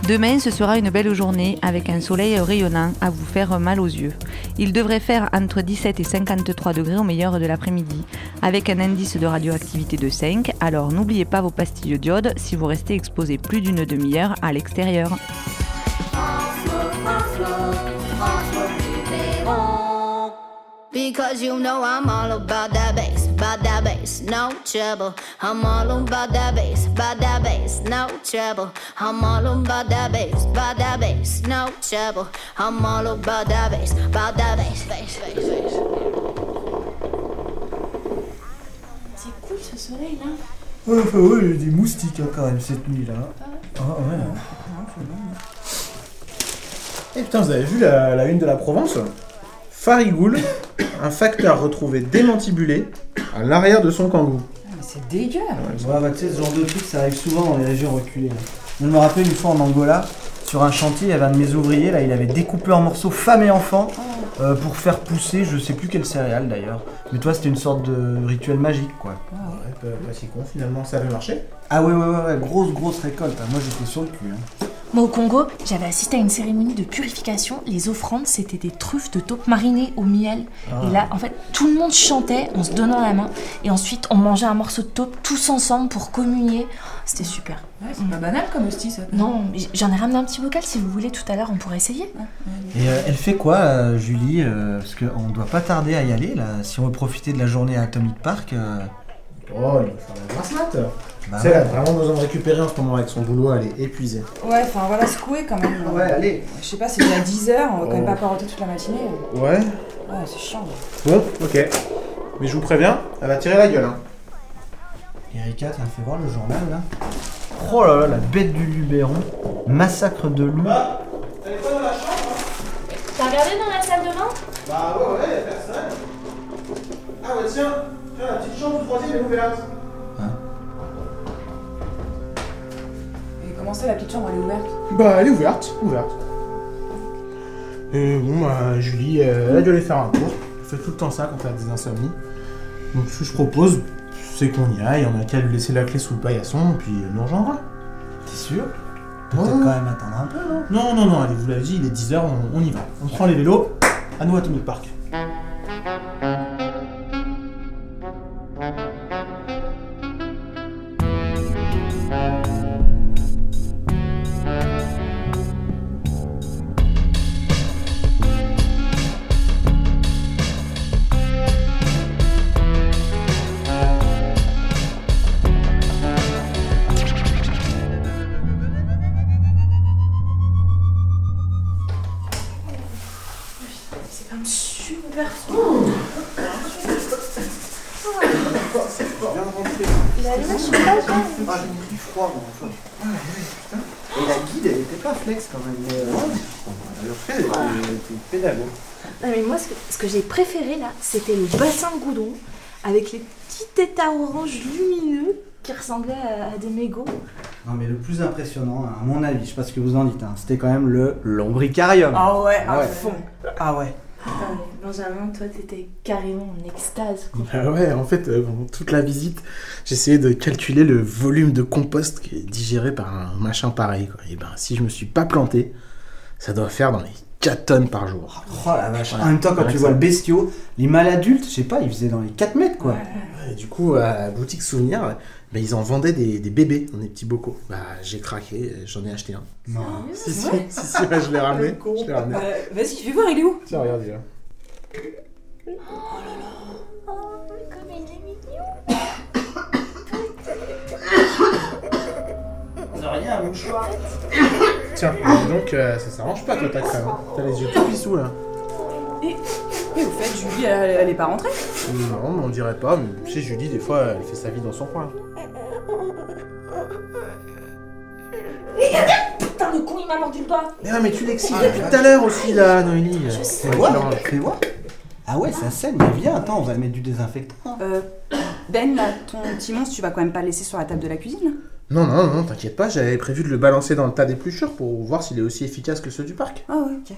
Demain, ce sera une belle journée avec un soleil rayonnant à vous faire mal aux yeux. Il devrait faire entre 17 et 53 degrés au meilleur de l'après-midi, avec un indice de radioactivité de 5, alors n'oubliez pas vos pastilles d'iode si vous restez exposé plus d'une demi-heure à l'extérieur. About that bass, no trouble. I'm all about that bass, about that bass, no trouble. I'm all about that bass, about that bass, no trouble. I'm all about that bass, about that bass, bass, bass, bass. C'est cool ce soleil là. Ouais, enfin, ouais, il y a des moustiques hein, quand même cette nuit là. Ah ouais. Et putain, vous avez vu la, la une de la Provence? Farigoule, un facteur retrouvé démantibulé à l'arrière de son kangou. Mais c'est dégueu. Ouais, bah, tu sais, ce genre de truc, ça arrive souvent dans les régions reculées. là. Je me rappelle une fois en Angola, sur un chantier, il y avait un de mes ouvriers, là, il avait découpé en morceaux femme et enfant euh, pour faire pousser, je sais plus quelle céréale d'ailleurs. Mais toi, c'était une sorte de rituel magique, quoi. Ouais, pas, pas si con, finalement, ça avait marché. Ah ouais, ouais, ouais, ouais, grosse, grosse récolte. hein. Moi, j'étais sur le cul. hein. Moi, au Congo, j'avais assisté à une cérémonie de purification. Les offrandes, c'était des truffes de taupe marinées au miel. Ah. Et là, en fait, tout le monde chantait en se donnant la main. Et ensuite, on mangeait un morceau de taupe tous ensemble pour communier. C'était super. Ouais, c'est pas banal comme hostie ça. Non, j'en ai ramené un petit bocal si vous voulez tout à l'heure, on pourrait essayer. Et euh, elle fait quoi, euh, Julie euh, Parce qu'on doit pas tarder à y aller, là. Si on veut profiter de la journée à Atomic Park. Oh, il va faire la grasse mat. Bah C'est elle a vraiment besoin de récupérer en ce moment avec son boulot, elle est épuisée. Ouais, enfin voilà, secouer quand même. Ouais, allez. Je sais pas, c'est déjà 10h, on va quand même Oh. pas paroter toute la matinée. Ouais. Ouais, c'est chiant. Bon, ok. Mais je vous préviens, elle va tirer la gueule. Hein. Erika, t'as fait voir le journal, là Oh là là, la bête du Luberon. Massacre de loups. Elle est pas dans la chambre T'as regardé dans la salle de bain? Bah ouais, ouais, y'a personne. Ah ouais, tiens, tiens, la petite chambre du troisième est ouverte. Et comment ça, la petite chambre, elle est ouverte? Bah, elle est ouverte, ouverte. Et bon, bah, Julie, euh, elle a dû aller faire un tour. Elle fait tout le temps ça quand elle a des insomnies. Donc, ce que je propose, c'est qu'on y aille. On a qu'à lui laisser la clé sous le paillasson, puis elle nous rejoindra. T'es sûr? Ouais. Peut-être quand même attendre un peu, non? Non, non, non, allez, vous l'avez dit, il est 10h, on, on y va. On prend les vélos, à nous à Atomic Park. C'est que, j'ai préféré là, c'était le bassin de goudron avec les petits tétards orange lumineux qui ressemblaient à, à des mégots. Non, mais le plus impressionnant, à mon avis, je sais pas ce que vous en dites, hein, c'était quand même le lombricarium. Ah ouais, à ouais. fond. Ah ouais. Attends, mais Benjamin, toi, t'étais carrément en extase. quoi. Bah ouais, en fait, euh, pendant toute la visite, j'essayais de calculer le volume de compost qui est digéré par un machin pareil. Quoi. Et ben, si je me suis pas planté, ça doit faire dans les 4 tonnes par jour. Oh la vache. Voilà. En même temps, quand tu vois ça. le bestiau, les mâles adultes, je sais pas, ils faisaient dans les 4 mètres quoi. Et du coup, à la boutique souvenir, bah, ils en vendaient des, des bébés dans des petits bocaux. Bah, j'ai craqué, j'en ai acheté un. Non. Si, si, si, si, ouais, je l'ai ramené. Je. Euh, Vas-y, fais voir, il est où? Tiens, regarde, il est là. Comme il est mignon. De rien, un mouchoir. Tiens, donc, euh, ça s'arrange pas toi ta crème. hein. T'as les yeux tout pissous là. Et, et au fait, Julie, elle, elle est pas rentrée? Non, mais on dirait pas. Mais chez Julie, des fois, elle fait sa vie dans son coin. Putain, le con, il m'a mordu le doigt. Mais non, mais tu l'excites depuis tout à l'heure aussi là, Noélie. Fais voir, fais voir. Ah ouais, ça saigne, mais viens, attends, on va mettre du désinfectant. Euh, Ben, là, ton petit monstre, tu vas quand même pas le laisser sur la table de la cuisine? Non, non, non, t'inquiète pas, j'avais prévu de le balancer dans le tas d'épluchures pour voir s'il est aussi efficace que ceux du parc. Ah ouais, ok.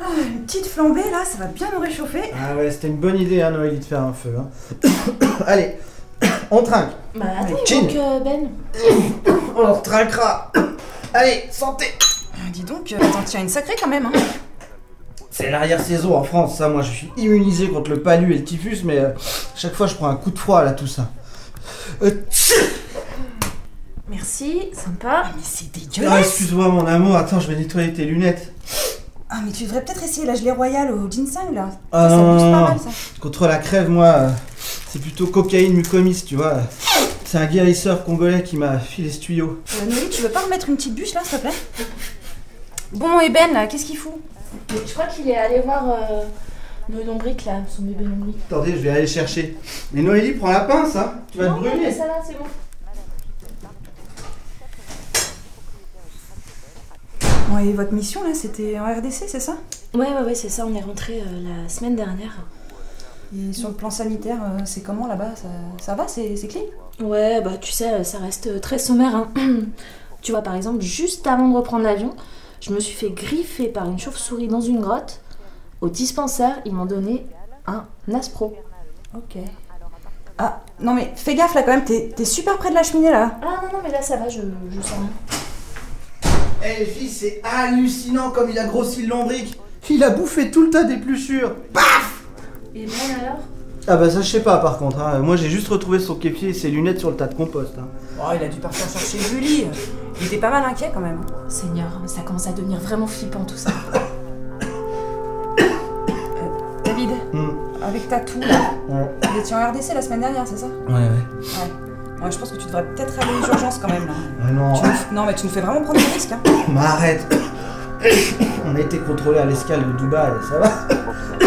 Ah, une petite flambée là, ça va bien nous réchauffer. Ah ouais, c'était une bonne idée, hein, Noélie, de faire un feu. Hein. Allez, on trinque. Bah attends, Chin. manque euh, Ben. On trinquera. Allez, santé. Ah, dis donc, euh, t'en tiens une sacrée quand même, hein. C'est l'arrière-saison en France, ça. Moi, je suis immunisé contre le palu et le typhus, mais euh, chaque fois, je prends un coup de froid, là, tout ça. Euh, tch- Merci, sympa. Mais c'est Ah, dégueulasse excuse-moi, mon amour. Attends, je vais nettoyer tes lunettes. Ah, mais tu devrais peut-être essayer la gelée royale au ginseng là. Ah ça non, pas non. mal ça. Contre la crève, moi, c'est plutôt cocaïne mucomis, tu vois. C'est un guérisseur congolais qui m'a filé ce tuyau. Euh, Noélie, tu veux pas remettre une petite bûche là, s'il te plaît? Bon, et Ben là, qu'est-ce qu'il fout? Mais Je crois qu'il est allé voir euh, le lombric là, son bébé lombric. Attendez, je vais aller le chercher. Mais Noélie, prends la pince, hein. Tu vas non, te non, brûler. mais ça va, c'est bon. Et votre mission là, c'était en RDC, c'est ça? Ouais, ouais, ouais, c'est ça, on est rentré euh, la semaine dernière. Et sur le plan sanitaire, euh, c'est comment là-bas? Ça, ça va C'est clean? Ouais, bah tu sais, ça reste euh, très sommaire. hein. tu vois, par exemple, juste avant de reprendre l'avion, je me suis fait griffer par une chauve-souris dans une grotte. Au dispensaire, ils m'ont donné un Aspro. Ok. Ah, non mais fais gaffe là quand même, t'es t'es super près de la cheminée là. Ah non, non, mais là ça va, je, je sens rien. Eh filles, c'est hallucinant comme il a grossi le lombric. Il a bouffé tout le tas d'épluchures. Paf Et Ben alors? Ah bah ça je sais pas par contre. hein. Moi j'ai juste retrouvé son képier et ses lunettes sur le tas de compost. hein. Oh, il a dû partir chercher Julie. Il était pas mal inquiet quand même. Seigneur, ça commence à devenir vraiment flippant tout ça. David, Hmm. avec ta toux là, Ouais. vous étiez en RDC la semaine dernière, c'est ça? Ouais, ouais. Ouais. Ouais, je pense que tu devrais peut-être aller aux urgences quand même là. Ah non. Tu nous- Non mais tu nous fais vraiment prendre des risques. Hein. Mais arrête On a été contrôlé à l'escale de Dubaï, ça va Le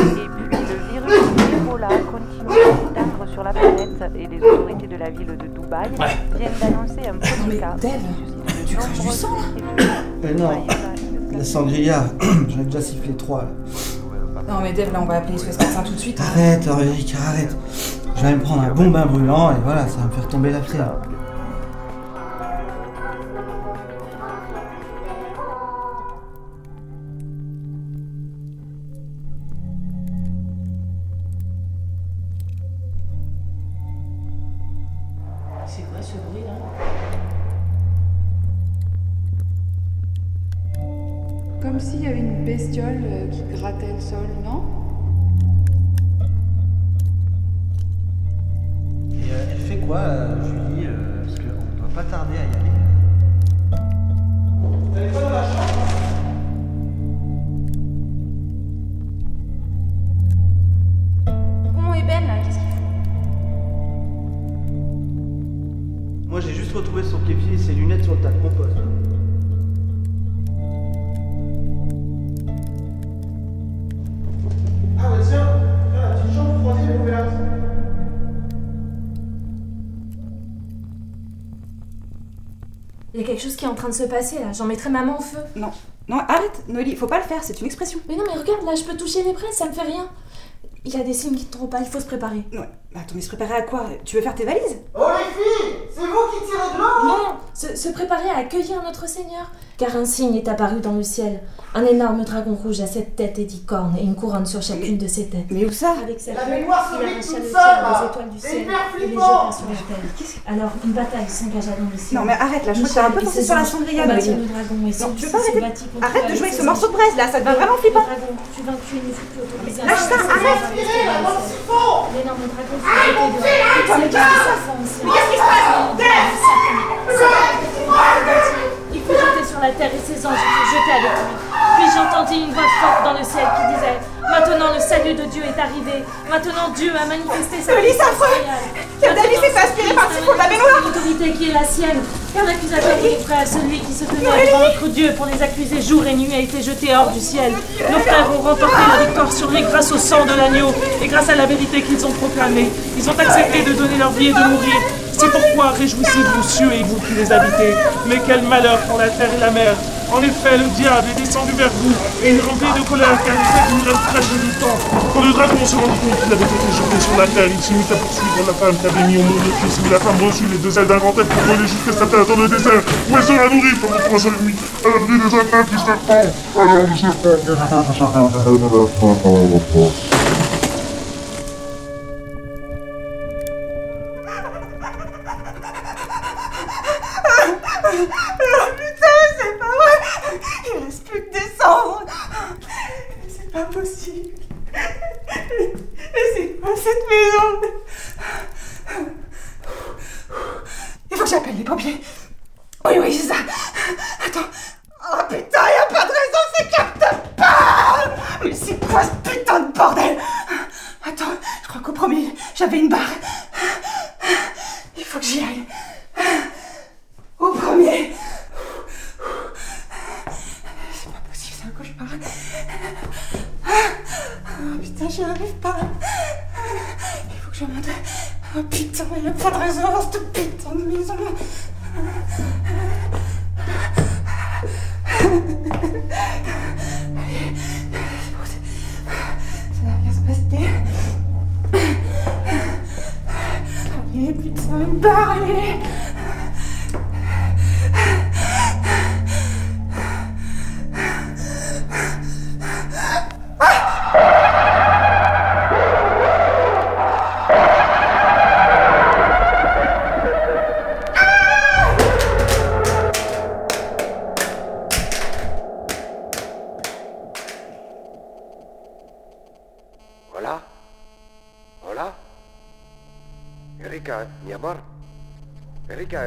virus Ebola continue à s'étendre sur la planète et les autorités de la ville de Dubaï viennent d'annoncer un premier cas. Tu craches du sang là Mais non. La sangria, j'en ai déjà sifflé trois là. Non mais Dave, là on va appeler SOS médecin tout de suite. Arrête, Aurélien, arrête. Je vais me prendre un bon bain brûlant et voilà, ça va me faire tomber la fièvre. C'est quoi ce bruit là? Comme s'il y avait une bestiole euh, qui grattait le sol, non? Euh, qui est en train de se passer là. J'en mettrai maman au feu. Non, non, arrête, Noélie, faut pas le faire, c'est une expression. Mais non, mais regarde, là, je peux toucher les prêts, ça me fait rien. Il y a des signes qui ne trompent pas, il faut se préparer. Ouais, bah attends, mais se préparer à quoi? Tu veux faire tes valises? Oh les filles C'est vous qui tirez de l'eau Non, se, se préparer à accueillir notre Seigneur. Car un signe est apparu dans le ciel. Un énorme dragon rouge à sept têtes et dix cornes et une couronne sur chacune de ses têtes. Mais où ça Avec cette La il se vide toute le seule, ciel là. des étoiles du C'est ciel et les jeta sur la terre. Alors une bataille s'engagea dans le ciel. Non, mais arrête, là, je crois que un peu et sur la Noélie. le dragon et tu veux pas arrêter Arrête de jouer ce morceau de braise, là, ça devient vraiment flippant. Fut vaincu et ne fut plus autorisé à Lâche ça, arrête. L'énorme dragon jeté dehors. Putain, mais qu'est-ce qui se passe Se Il fut jeté sur la terre et ses anges furent jetés avec lui. Puis j'entendis une voix forte dans le ciel qui disait Maintenant le salut de Dieu est arrivé. Maintenant Dieu a manifesté sa puissance affreux. David s'est par le la. L'autorité qui est la sienne. Car l'accusateur nos frères, celui qui se tenait devant notre Dieu pour les accuser jour et nuit, a été jeté hors du ciel. Nos frères ont remporté la victoire sur lui grâce au sang de l'agneau et grâce à la vérité qu'ils ont proclamée. Ils ont accepté de donner leur vie et de mourir. C'est pourquoi réjouissez-vous, cieux et vous qui les habitez. Mais quel malheur pour la terre et la mer. En effet, le diable est descendu vers vous et il est rempli de colère car il fait une très du temps. Quand le dragon se rendit compte qu'il avait été jeté sur la terre, il se mit à poursuivre la femme qui avait mis au monde le fils. Mais la femme reçut les deux ailes d'un grand pour voler jusqu'à sa terre dans le désert, où elle sera nourrie pendant trois ans et demi. Elle a des attaques serpent Putain,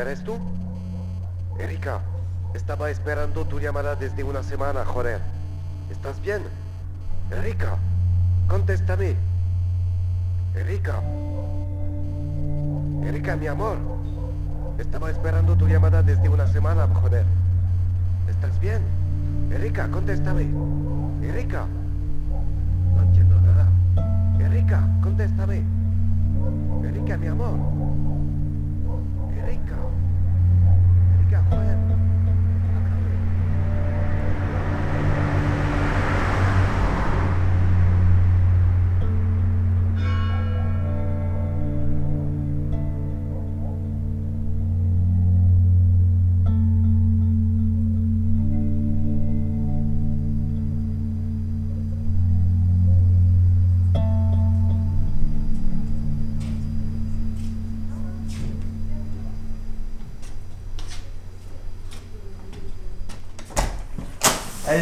¿eres tú? Erika, estaba esperando tu llamada desde una semana, joder. ¿Estás bien? Erika, contéstame. Erika. Erika, mi amor. Estaba esperando tu llamada desde una semana, joder. ¿Estás bien? Erika, contéstame. Erika. No entiendo nada. Erika, contéstame. Erika, mi amor. Erika. 我也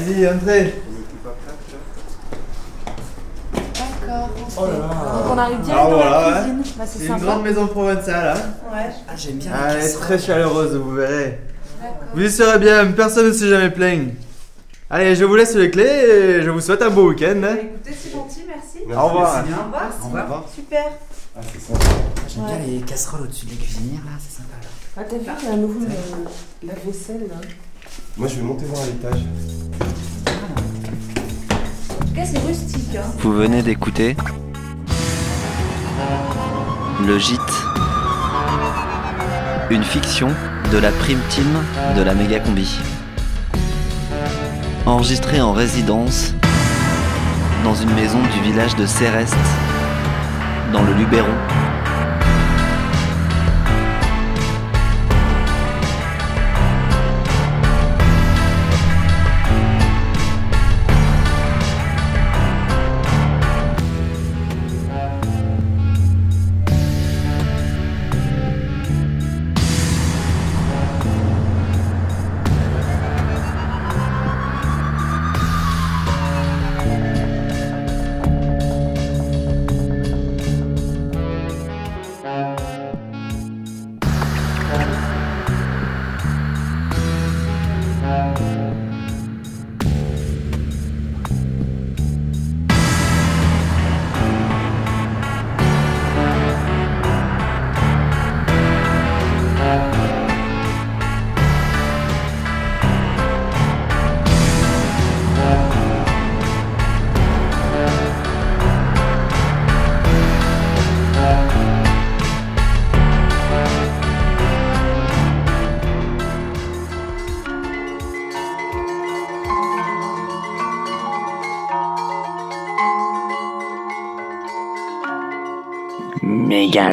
Allez-y, entrez. D'accord. Oh là là. Donc on arrive direct Alors dans la cuisine. ouais. Bah, c'est c'est une grande maison provençale. Hein. Ouais. Ah, j'aime bien. Elle est très chaleureuse, vous verrez. Vous y serez bien, personne ne s'est jamais plaint. Allez, je vous laisse les clés et je vous souhaite un beau week-end. hein. Écoutez, c'est gentil, merci. Au revoir. Au revoir. Au revoir. Super. Ah, c'est sympa. J'aime bien les casseroles au-dessus de la cuisinière là, c'est sympa là. Ah, t'as vu, il y a un nouveau euh, la vaisselle là. Moi, je vais monter voir à l'étage. Hein. Vous venez d'écouter Le Gîte, une fiction de la prime team de la méga combi. Enregistré en résidence dans une maison du village de Céreste, dans le Luberon.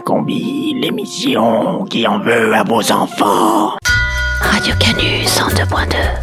Combi, l'émission qui en veut à vos enfants. Radio Canu 102.2.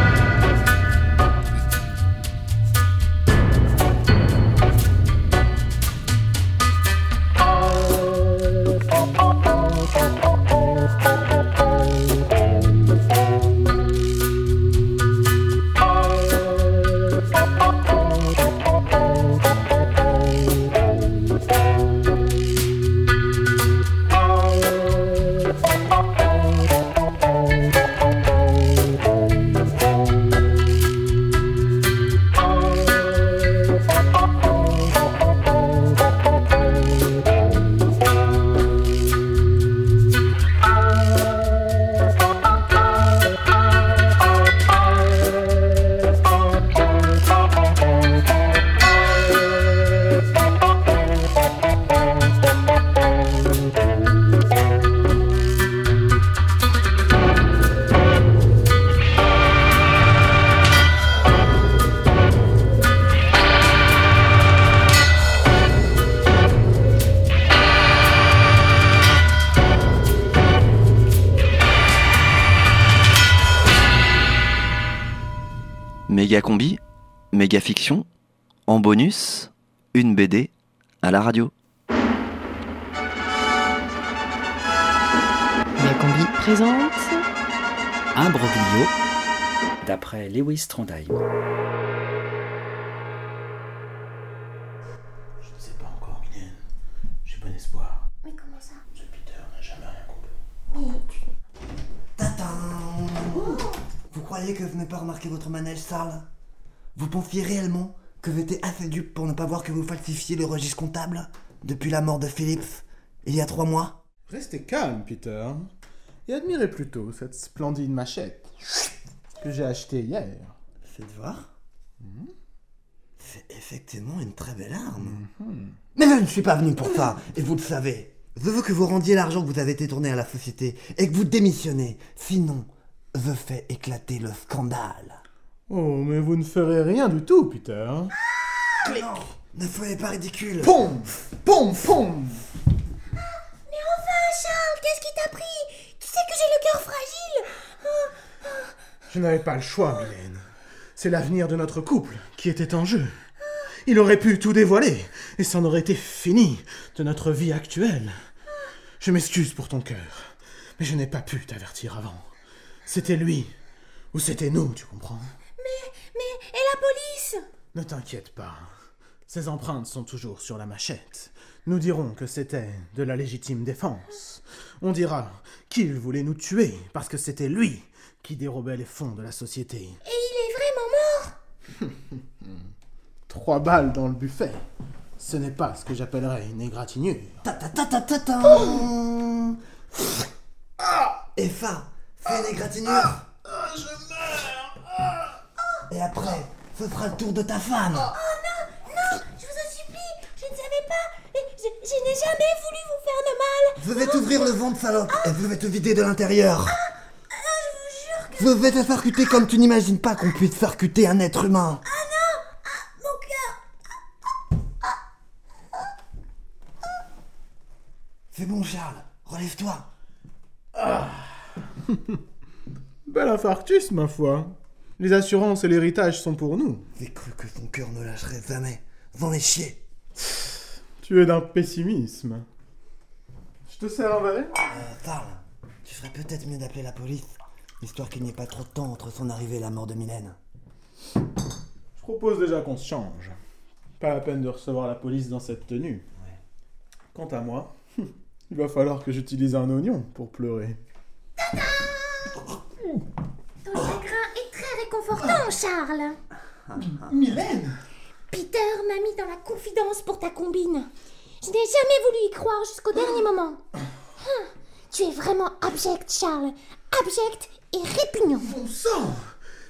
Méga fiction, en bonus, une BD à la radio. Combi présente Imbroglio, d'après Lewis Trondheim. Je ne sais pas encore, Mylène. J'ai bon espoir. Mais comment ça? Ce Peter n'a jamais rien compris. Vous croyez que je n'ai pas remarqué votre manège, Charles Vous pensiez réellement que j'étais assez dupe pour ne pas voir que vous falsifiez le registre comptable depuis la mort de Phillips, il y a trois mois? Restez calme, Peter. Et admirez plutôt cette splendide machette que j'ai achetée hier. Faites voir. C'est effectivement une très belle arme. Mhm. Mais je ne suis pas venu pour ça, et vous le savez. Je veux que vous rendiez l'argent que vous avez détourné à la société et que vous démissionnez. Sinon, je fais éclater le scandale. Oh, mais vous ne ferez rien du tout, Peter. Non, ne soyez pas ridicule. Pom Pom Pom Mais enfin, Charles, qu'est-ce qui t'a pris? Tu sais que j'ai le cœur fragile. Oh, Je n'avais pas le choix, Mylène. C'est l'avenir de notre couple qui était en jeu. Il aurait pu tout dévoiler, et c'en aurait été fini de notre vie actuelle. Je m'excuse pour ton cœur, mais je n'ai pas pu t'avertir avant. C'était lui, ou c'était nous, tu comprends? Mais, et la police? Ne t'inquiète pas. Ces empreintes sont toujours sur la machette. Nous dirons que c'était de la légitime défense. On dira qu'il voulait nous tuer parce que c'était lui qui dérobait les fonds de la société. Et il est vraiment mort Trois balles dans le buffet. Ce n'est pas ce que j'appellerais une égratignure. Ta ta ta ta ta ta. Et ça, fais une égratignure. meurs. Et après, ce sera le tour de ta femme. Oh non, non, je vous en supplie, je ne savais pas. Je, je n'ai jamais voulu vous faire de mal. Je vais t'ouvrir le ventre, salope, et je vais te vider de l'intérieur. Ah, je vous jure que... Je vais te faire cuter comme tu n'imagines pas qu'on puisse faire cuter un être humain. Ah non ah, Mon cœur C'est bon, Charles, relève-toi. Bel infarctus, ma foi. Les assurances et l'héritage sont pour nous. J'ai cru que ton cœur ne lâcherait jamais. J'en ai chié. Tu es d'un pessimisme. Je te sers un verre Euh, Charles, tu ferais peut-être mieux d'appeler la police, histoire qu'il n'y ait pas trop de temps entre son arrivée et la mort de Mylène. Je propose déjà qu'on se change. Pas la peine de recevoir la police dans cette tenue. Quant à moi, il va falloir que j'utilise un oignon pour pleurer. Ton chagrin réconfortant, Charles. Mylène Peter m'a mis dans la confidence pour ta combine. Je n'ai jamais voulu y croire jusqu'au dernier moment. Hum, Tu es vraiment abject, Charles. Abject et répugnant. Bon sang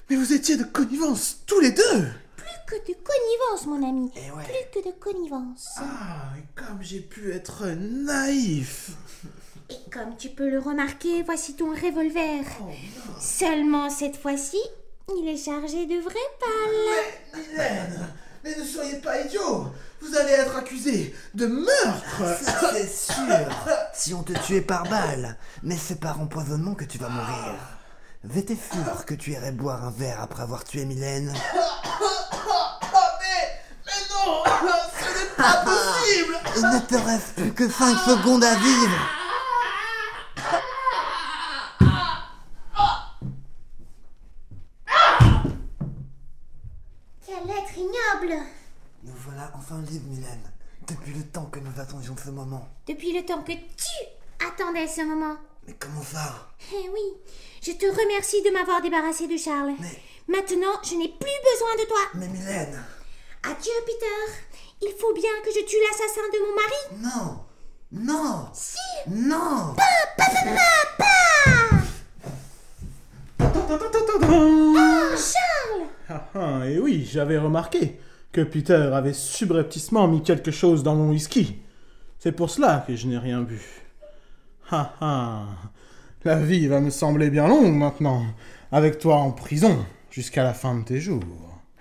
Mais vous étiez de connivence, tous les deux Plus que de connivence, mon ami. Plus que de connivence. Ah, et comme j'ai pu être naïf Et comme tu peux le remarquer, voici ton revolver. Seulement cette fois-ci, il est chargé de vraies balles. Mylène Mais ne soyez pas idiot Vous allez être accusé de meurtre Ça, c'est sûr. Si on te tuait par balle, mais c'est par empoisonnement que tu vas mourir. J'étais sûr que tu irais boire un verre après avoir tué Mylène. Mais non Ce n'est pas possible Il ne te reste plus que 5 secondes à vivre. Quel être ignoble Nous enfin libres, Mylène. Depuis le temps que nous attendions ce moment. Depuis le temps que tu attendais ce moment. Mais comment ça? Eh oui, je te remercie de m'avoir débarrassé de Charles. Maintenant, je n'ai plus besoin de toi. Mais Mylène Adieu, Peter. Il faut bien que je tue l'assassin de mon mari. Non Non Si Non Pa, pa, pa, pa, pa. Oh, Charles Ah ah, et oui, j'avais remarqué que Peter avait subrepticement mis quelque chose dans mon whisky. C'est pour cela que je n'ai rien bu. Ah ah, la vie va me sembler bien longue maintenant, avec toi en prison, jusqu'à la fin de tes jours.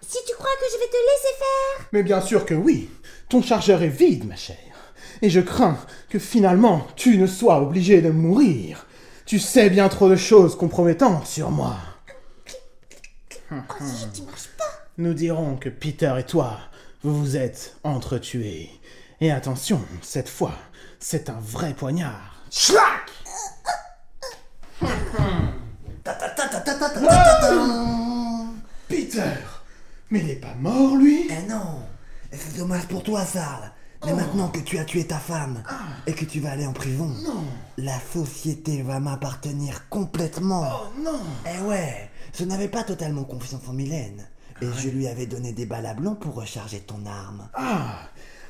Si tu crois que je vais te laisser faire Mais bien sûr que oui, ton chargeur est vide, ma chère. Et je crains que finalement tu ne sois obligé de mourir. Tu sais bien trop de choses compromettantes sur moi. Oh, si tu marches pas nous dirons que Peter et toi, vous vous êtes entretués. Et attention, cette fois, c'est un vrai poignard. Schlack Peter Mais il est pas mort, lui? Eh non C'est dommage pour toi, Sarl. Mais maintenant que tu as tué ta femme et que tu vas aller en prison, la société va m'appartenir complètement. Oh non Eh ouais, je n'avais pas totalement confiance en Mylène. Et je lui avais donné des balles à blanc pour recharger ton arme. Ah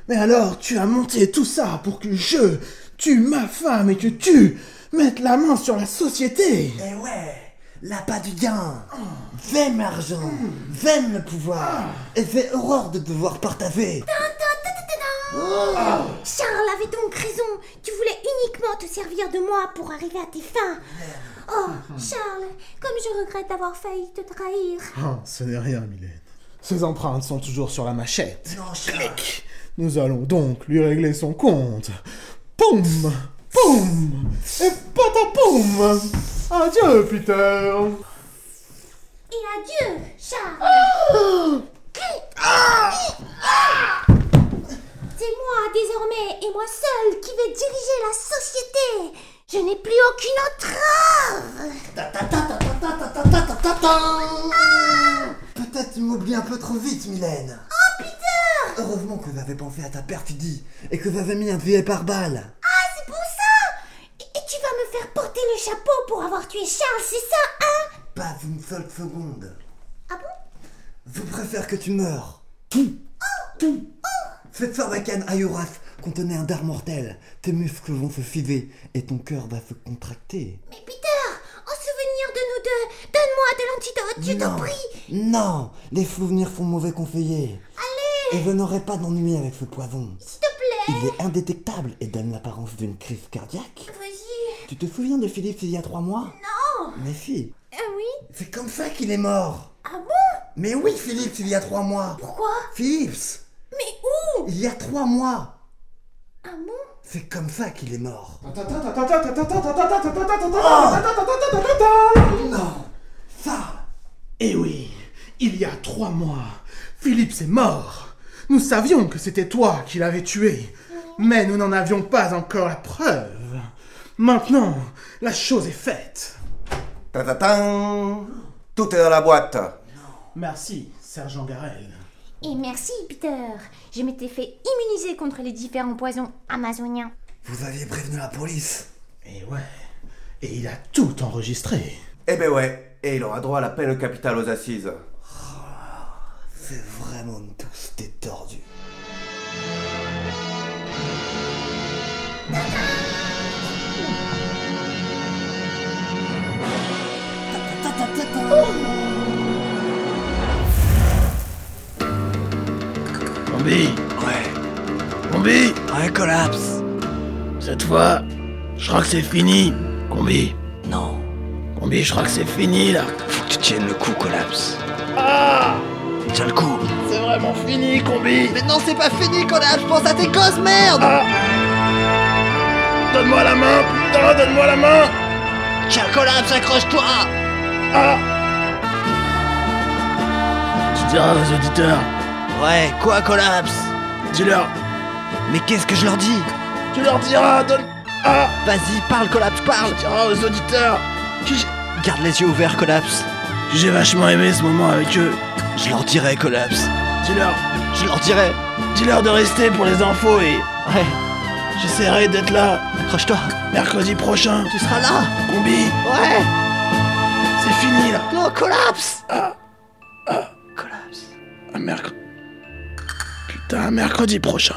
Mais alors, tu as monté tout ça pour que je tue ma femme et que tu mettes la main sur la société Eh ouais, l'appât du gain. J'aime l'argent, j'aime le pouvoir. Et j'ai horreur de devoir partager. Charles avait donc raison. Tu voulais uniquement te servir de moi pour arriver à tes fins. Oh, Charles, comme je regrette d'avoir failli te trahir. Oh, ce n'est rien, Mylène. Ces empreintes sont toujours sur la machette. Clic Nous allons donc lui régler son compte. Poum Poum Et patapoum Adieu, Peter Et adieu, Charles. C'est moi désormais et moi seul qui vais diriger la société. Je n'ai plus aucune entrave. Peut-être tu m'oublies un peu trop vite, Mylène. Oh, Peter Heureusement que j'avais pensé à ta perfidie et que j'avais mis un billet par balle. Ah, c'est pour ça et, tu vas me faire porter le chapeau pour avoir tué Charles, c'est ça, hein? Pas une seule seconde. Ah bon? Je préfère que tu meurs. Tout. Tout. Cette sarbacane Ayoras contenait un dard mortel. Tes muscles vont se fiver et ton cœur va se contracter. Mais Peter, en souvenir de nous deux, donne-moi de l'antidote, je t'en prie. Non, les souvenirs sont mauvais conseillers. Allez, Et je n'aurai pas d'ennui avec ce poison. s'il te plaît. Il est indétectable et donne l'apparence d'une crise cardiaque. Vas-y. Tu te souviens de Philippe il y a trois mois? Non. Mais si, Ah oui c'est comme ça qu'il est mort. Ah bon? Mais oui, Philippe, il y a trois mois. Pourquoi? Philips, Mais où il y a trois mois. Ah bon C'est comme ça qu'il est mort. Non Ça Eh oui, il y a trois mois, Philippe est mort. Nous savions que c'était toi qui l'avais tué, mais nous n'en avions pas encore la preuve. Maintenant, la chose est faite. Tout est dans la boîte. Merci, sergent Garel. Et merci, Peter. Je m'étais fait immuniser contre les différents poisons amazoniens. Vous aviez prévenu la police. Et ouais, et il a tout enregistré. Eh ben ouais, et il aura droit à la peine capitale aux assises. C'est vraiment tous des Combi Ouais. Combi Ouais, collapse. Cette fois, je crois que c'est fini. Combi Non. Combi, je crois que c'est fini là. Faut que tu tiennes le coup, collapse. Ah Tiens le coup. C'est vraiment fini, Combi Mais non, c'est pas fini, collapse, pense à tes gosses, merde Ah Donne-moi la main, putain, donne-moi la main Tiens, collapse, accroche-toi Ah Tu diras aux auditeurs. Ouais, quoi, collapse Dis-leur. Mais qu'est-ce que je leur dis Tu leur diras, donne. Ah Vas-y, parle, collapse, parle Tu diras aux auditeurs. Que Garde les yeux ouverts, collapse. J'ai vachement aimé ce moment avec eux. Je leur dirai, collapse. Dis-leur. Je leur dirai. Dis-leur de rester pour les infos et. Ouais, J'essaierai d'être là accroche-toi. mercredi prochain. Tu seras là Combi, Ouais c'est fini là. Non, collapse Ah. Ah. Collapse. Un mercredi. Mercredi prochain.